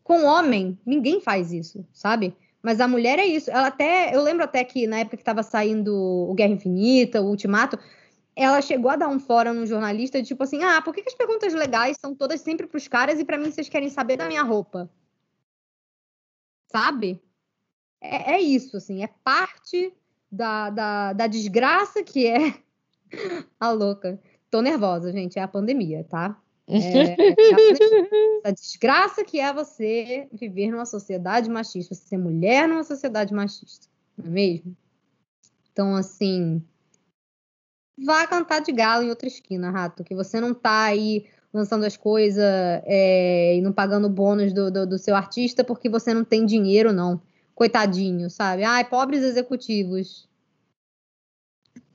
Com homem, ninguém faz isso, sabe? Mas a mulher é isso. Ela até. Eu lembro até que na época que estava saindo o Guerra Infinita, o Ultimato, ela chegou a dar um fórum no jornalista, tipo assim: ah, por que, que as perguntas legais são todas sempre para os caras e para mim vocês querem saber da minha roupa? Sabe? É, é isso, assim, é parte da, da, da desgraça que é a louca. Tô nervosa, gente, é a pandemia, tá? É, é a desgraça que é você viver numa sociedade machista, você ser mulher numa sociedade machista, não é mesmo? Então, assim, vá cantar de galo em outra esquina, Rato, que você não tá aí lançando as coisas é, e não pagando bônus do, do, do, seu artista porque você não tem dinheiro, não. Coitadinho, sabe? Ai, pobres executivos.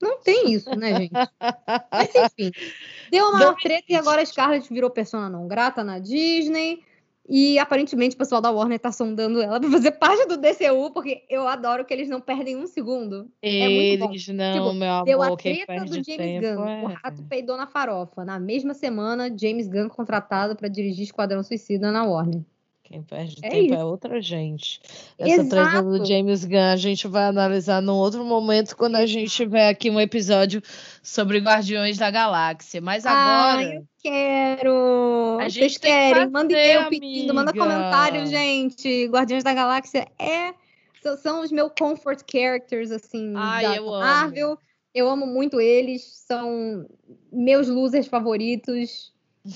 Não tem isso, né, gente? Mas enfim, deu uma treta e agora a Scarlett virou persona não grata na Disney. E aparentemente o pessoal da Warner tá sondando ela pra fazer parte do DCU, porque eu adoro que eles não perdem um segundo. Eles é muito bom. não, tipo, meu amor, deu a treta do James tempo, Gunn. É. O rato peidou na farofa. Na mesma semana, James Gunn contratado para dirigir Esquadrão Suicida na Warner. Quem perde é tempo é isso. é outra gente. Essa treta do James Gunn a gente vai analisar num outro momento quando a gente tiver aqui um episódio sobre Guardiões da Galáxia. Mas agora. Ai, eu quero! A Vocês querem? Manda e-mail pedindo, manda comentário, gente. Guardiões da Galáxia é. São os meus comfort characters, assim, Ai, da eu Marvel. Amo. Eu amo muito eles, são meus losers favoritos.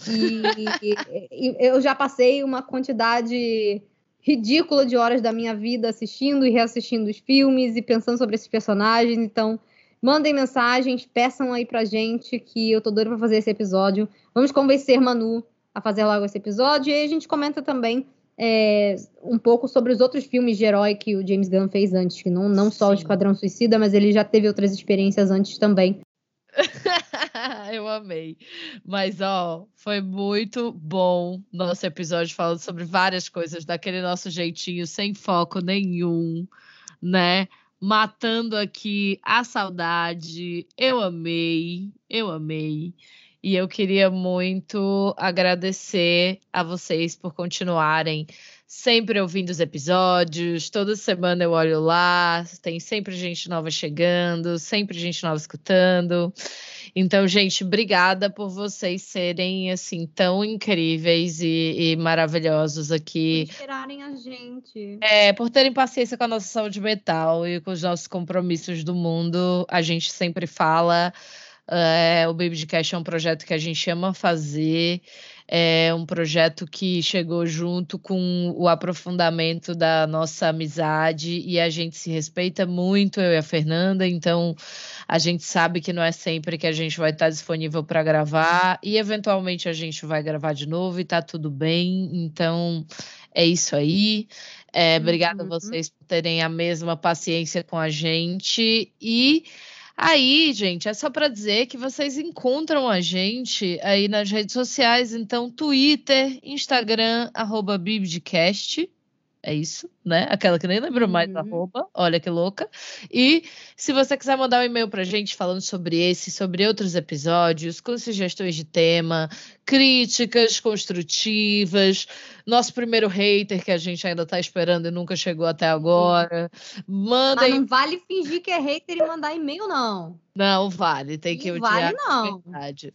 E, e, eu já passei uma quantidade ridícula de horas da minha vida assistindo e reassistindo os filmes e pensando sobre esses personagens. Então, mandem mensagens, peçam aí pra gente que eu tô doida pra fazer esse episódio. Vamos convencer Manu a fazer logo esse episódio. E aí a gente comenta também é, um pouco sobre os outros filmes de herói que o James Gunn fez antes, que não, não só Sim. o Esquadrão Suicida, mas ele já teve outras experiências antes também. Eu amei. Mas, ó, foi muito bom nosso episódio falando sobre várias coisas, daquele nosso jeitinho, sem foco nenhum, né? Matando aqui a saudade. Eu amei, eu amei. E eu queria muito agradecer a vocês por continuarem sempre ouvindo os episódios, toda semana eu olho lá, tem sempre gente nova chegando, sempre gente nova escutando. Então, gente, obrigada por vocês serem assim tão incríveis e, e maravilhosos aqui. Por esperarem a gente. É, por terem paciência com a nossa saúde mental e com os nossos compromissos do mundo. A gente sempre fala. É, o Baby de Cash é um projeto que a gente ama fazer é um projeto que chegou junto com o aprofundamento da nossa amizade e a gente se respeita muito, eu e a Fernanda, então a gente sabe que não é sempre que a gente vai estar disponível para gravar e eventualmente a gente vai gravar de novo e tá tudo bem, então é isso aí. É, obrigada uhum. a vocês por terem a mesma paciência com a gente e Aí, gente, é só para dizer que vocês encontram a gente aí nas redes sociais, então Twitter, Instagram, arroba Bibdcast, é isso, né? Aquela que nem lembro mais da uhum. roupa, olha que louca. E se você quiser mandar um e-mail pra gente falando sobre esse, sobre outros episódios, com sugestões de tema, críticas construtivas, nosso primeiro hater que a gente ainda tá esperando e nunca chegou até agora. Mandem. Mas não vale fingir que é hater e mandar e-mail, não. Não vale, tem que Não odiar vale, não. de verdade.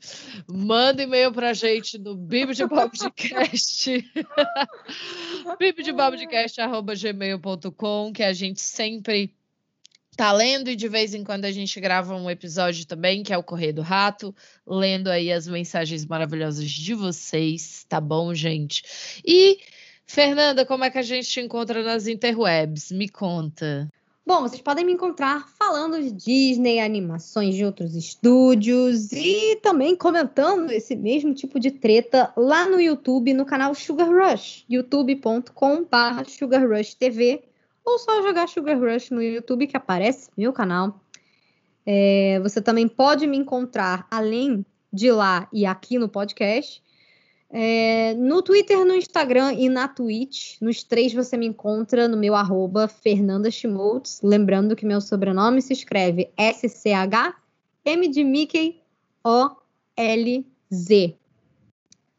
Manda e-mail pra gente no bibdebobcast. bibdebobcast.gmail.com que a gente sempre tá lendo e de vez em quando a gente grava um episódio também, que é o Correio do Rato, lendo aí as mensagens maravilhosas de vocês, tá bom, gente? E, Fernanda, como é que a gente te encontra nas interwebs? Me conta. Bom, vocês podem me encontrar falando de Disney, animações de outros estúdios e também comentando esse mesmo tipo de treta lá no YouTube, no canal Sugar Rush, youtube.com.br Sugar Rush TV, ou só jogar Sugar Rush no YouTube que aparece meu canal. É, você também pode me encontrar além de lá e aqui no podcast. É, no Twitter, no Instagram e na Twitch. Nos três você me encontra no meu arroba Fernanda Schmoltz. Lembrando que meu sobrenome se escreve S-C-H-M de Mickey O-L-Z.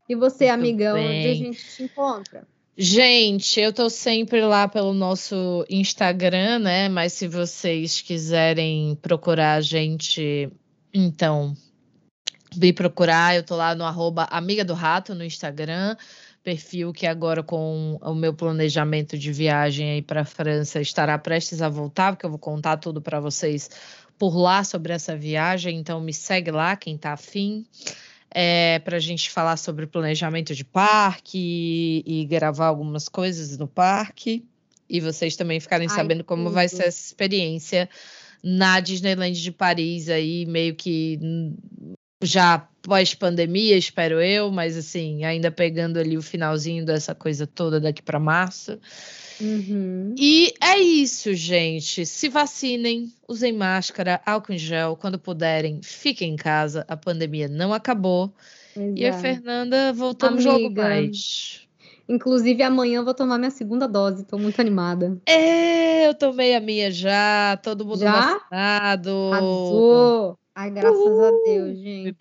E você, Muito amiga, onde a bem. gente te encontra? Gente, eu tô sempre lá pelo nosso Instagram, né? Mas se vocês quiserem procurar a gente, então, me procurar. Eu tô lá no arroba Amiga do Rato no Instagram, perfil que agora com o meu planejamento de viagem aí para França estará prestes a voltar, porque eu vou contar tudo para vocês por lá sobre essa viagem. Então me segue lá, quem tá afim é, para a gente falar sobre planejamento de parque e, e gravar algumas coisas no parque. E vocês também ficarem Ai, sabendo como vai tudo. ser essa experiência na Disneyland de Paris, aí meio que já pós-pandemia, espero eu, mas assim, ainda pegando ali o finalzinho dessa coisa toda daqui para março. Uhum. E é isso, gente. Se vacinem, usem máscara, álcool em gel, quando puderem, fiquem em casa. A pandemia não acabou. E a Exato. Fernanda voltamos logo Amiga. mais. Inclusive, amanhã eu vou tomar minha segunda dose. Tô muito animada. É, eu tomei a minha já, todo mundo Já? vacinado. Arrasou! Ai, graças a Uhul. Deus, gente.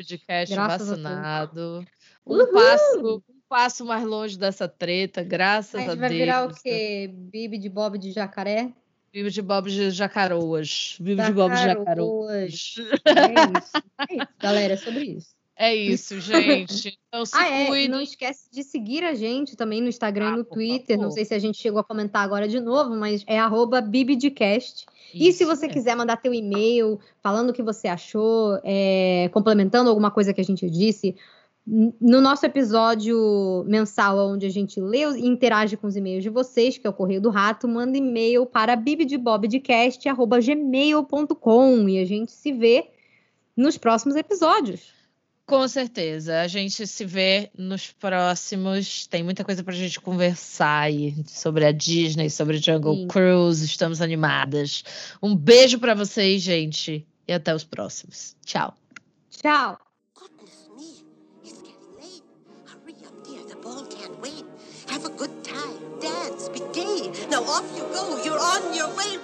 Graças a Deus. vacinado. Um Uhul. passo, um passo mais longe dessa treta, graças A a, gente vai Deus. virar o quê? Bibi de Bob de jacaré? Vivo de Bob de Jacaroas. Vivo de Bob de Jacaroas. É isso. É isso, galera, é sobre isso. É isso, gente. Então se Ah, é. Não esquece de seguir a gente também no Instagram Ah, e no Twitter. Não sei se a gente chegou a comentar agora de novo, mas é arroba bibidcast. E se você mesmo. quiser mandar teu e-mail falando o que você achou, é, complementando alguma coisa que a gente disse, no nosso episódio mensal, onde a gente lê e interage com os e-mails de vocês, que é o Correio do Rato, manda e-mail para bibidebobdcast.gmail.com e a gente se vê nos próximos episódios. Com certeza. A gente se vê nos próximos. Tem muita coisa pra gente conversar aí sobre a Disney, sobre Jungle Sim. Cruise. Estamos animadas. Um beijo pra vocês, gente. E até os próximos. Tchau. Tchau! Goodness me, it's getting late. Hurry up, dear. The ball can't wait. Have a good time. Dance. Be gay. Now off you go. You're on your way.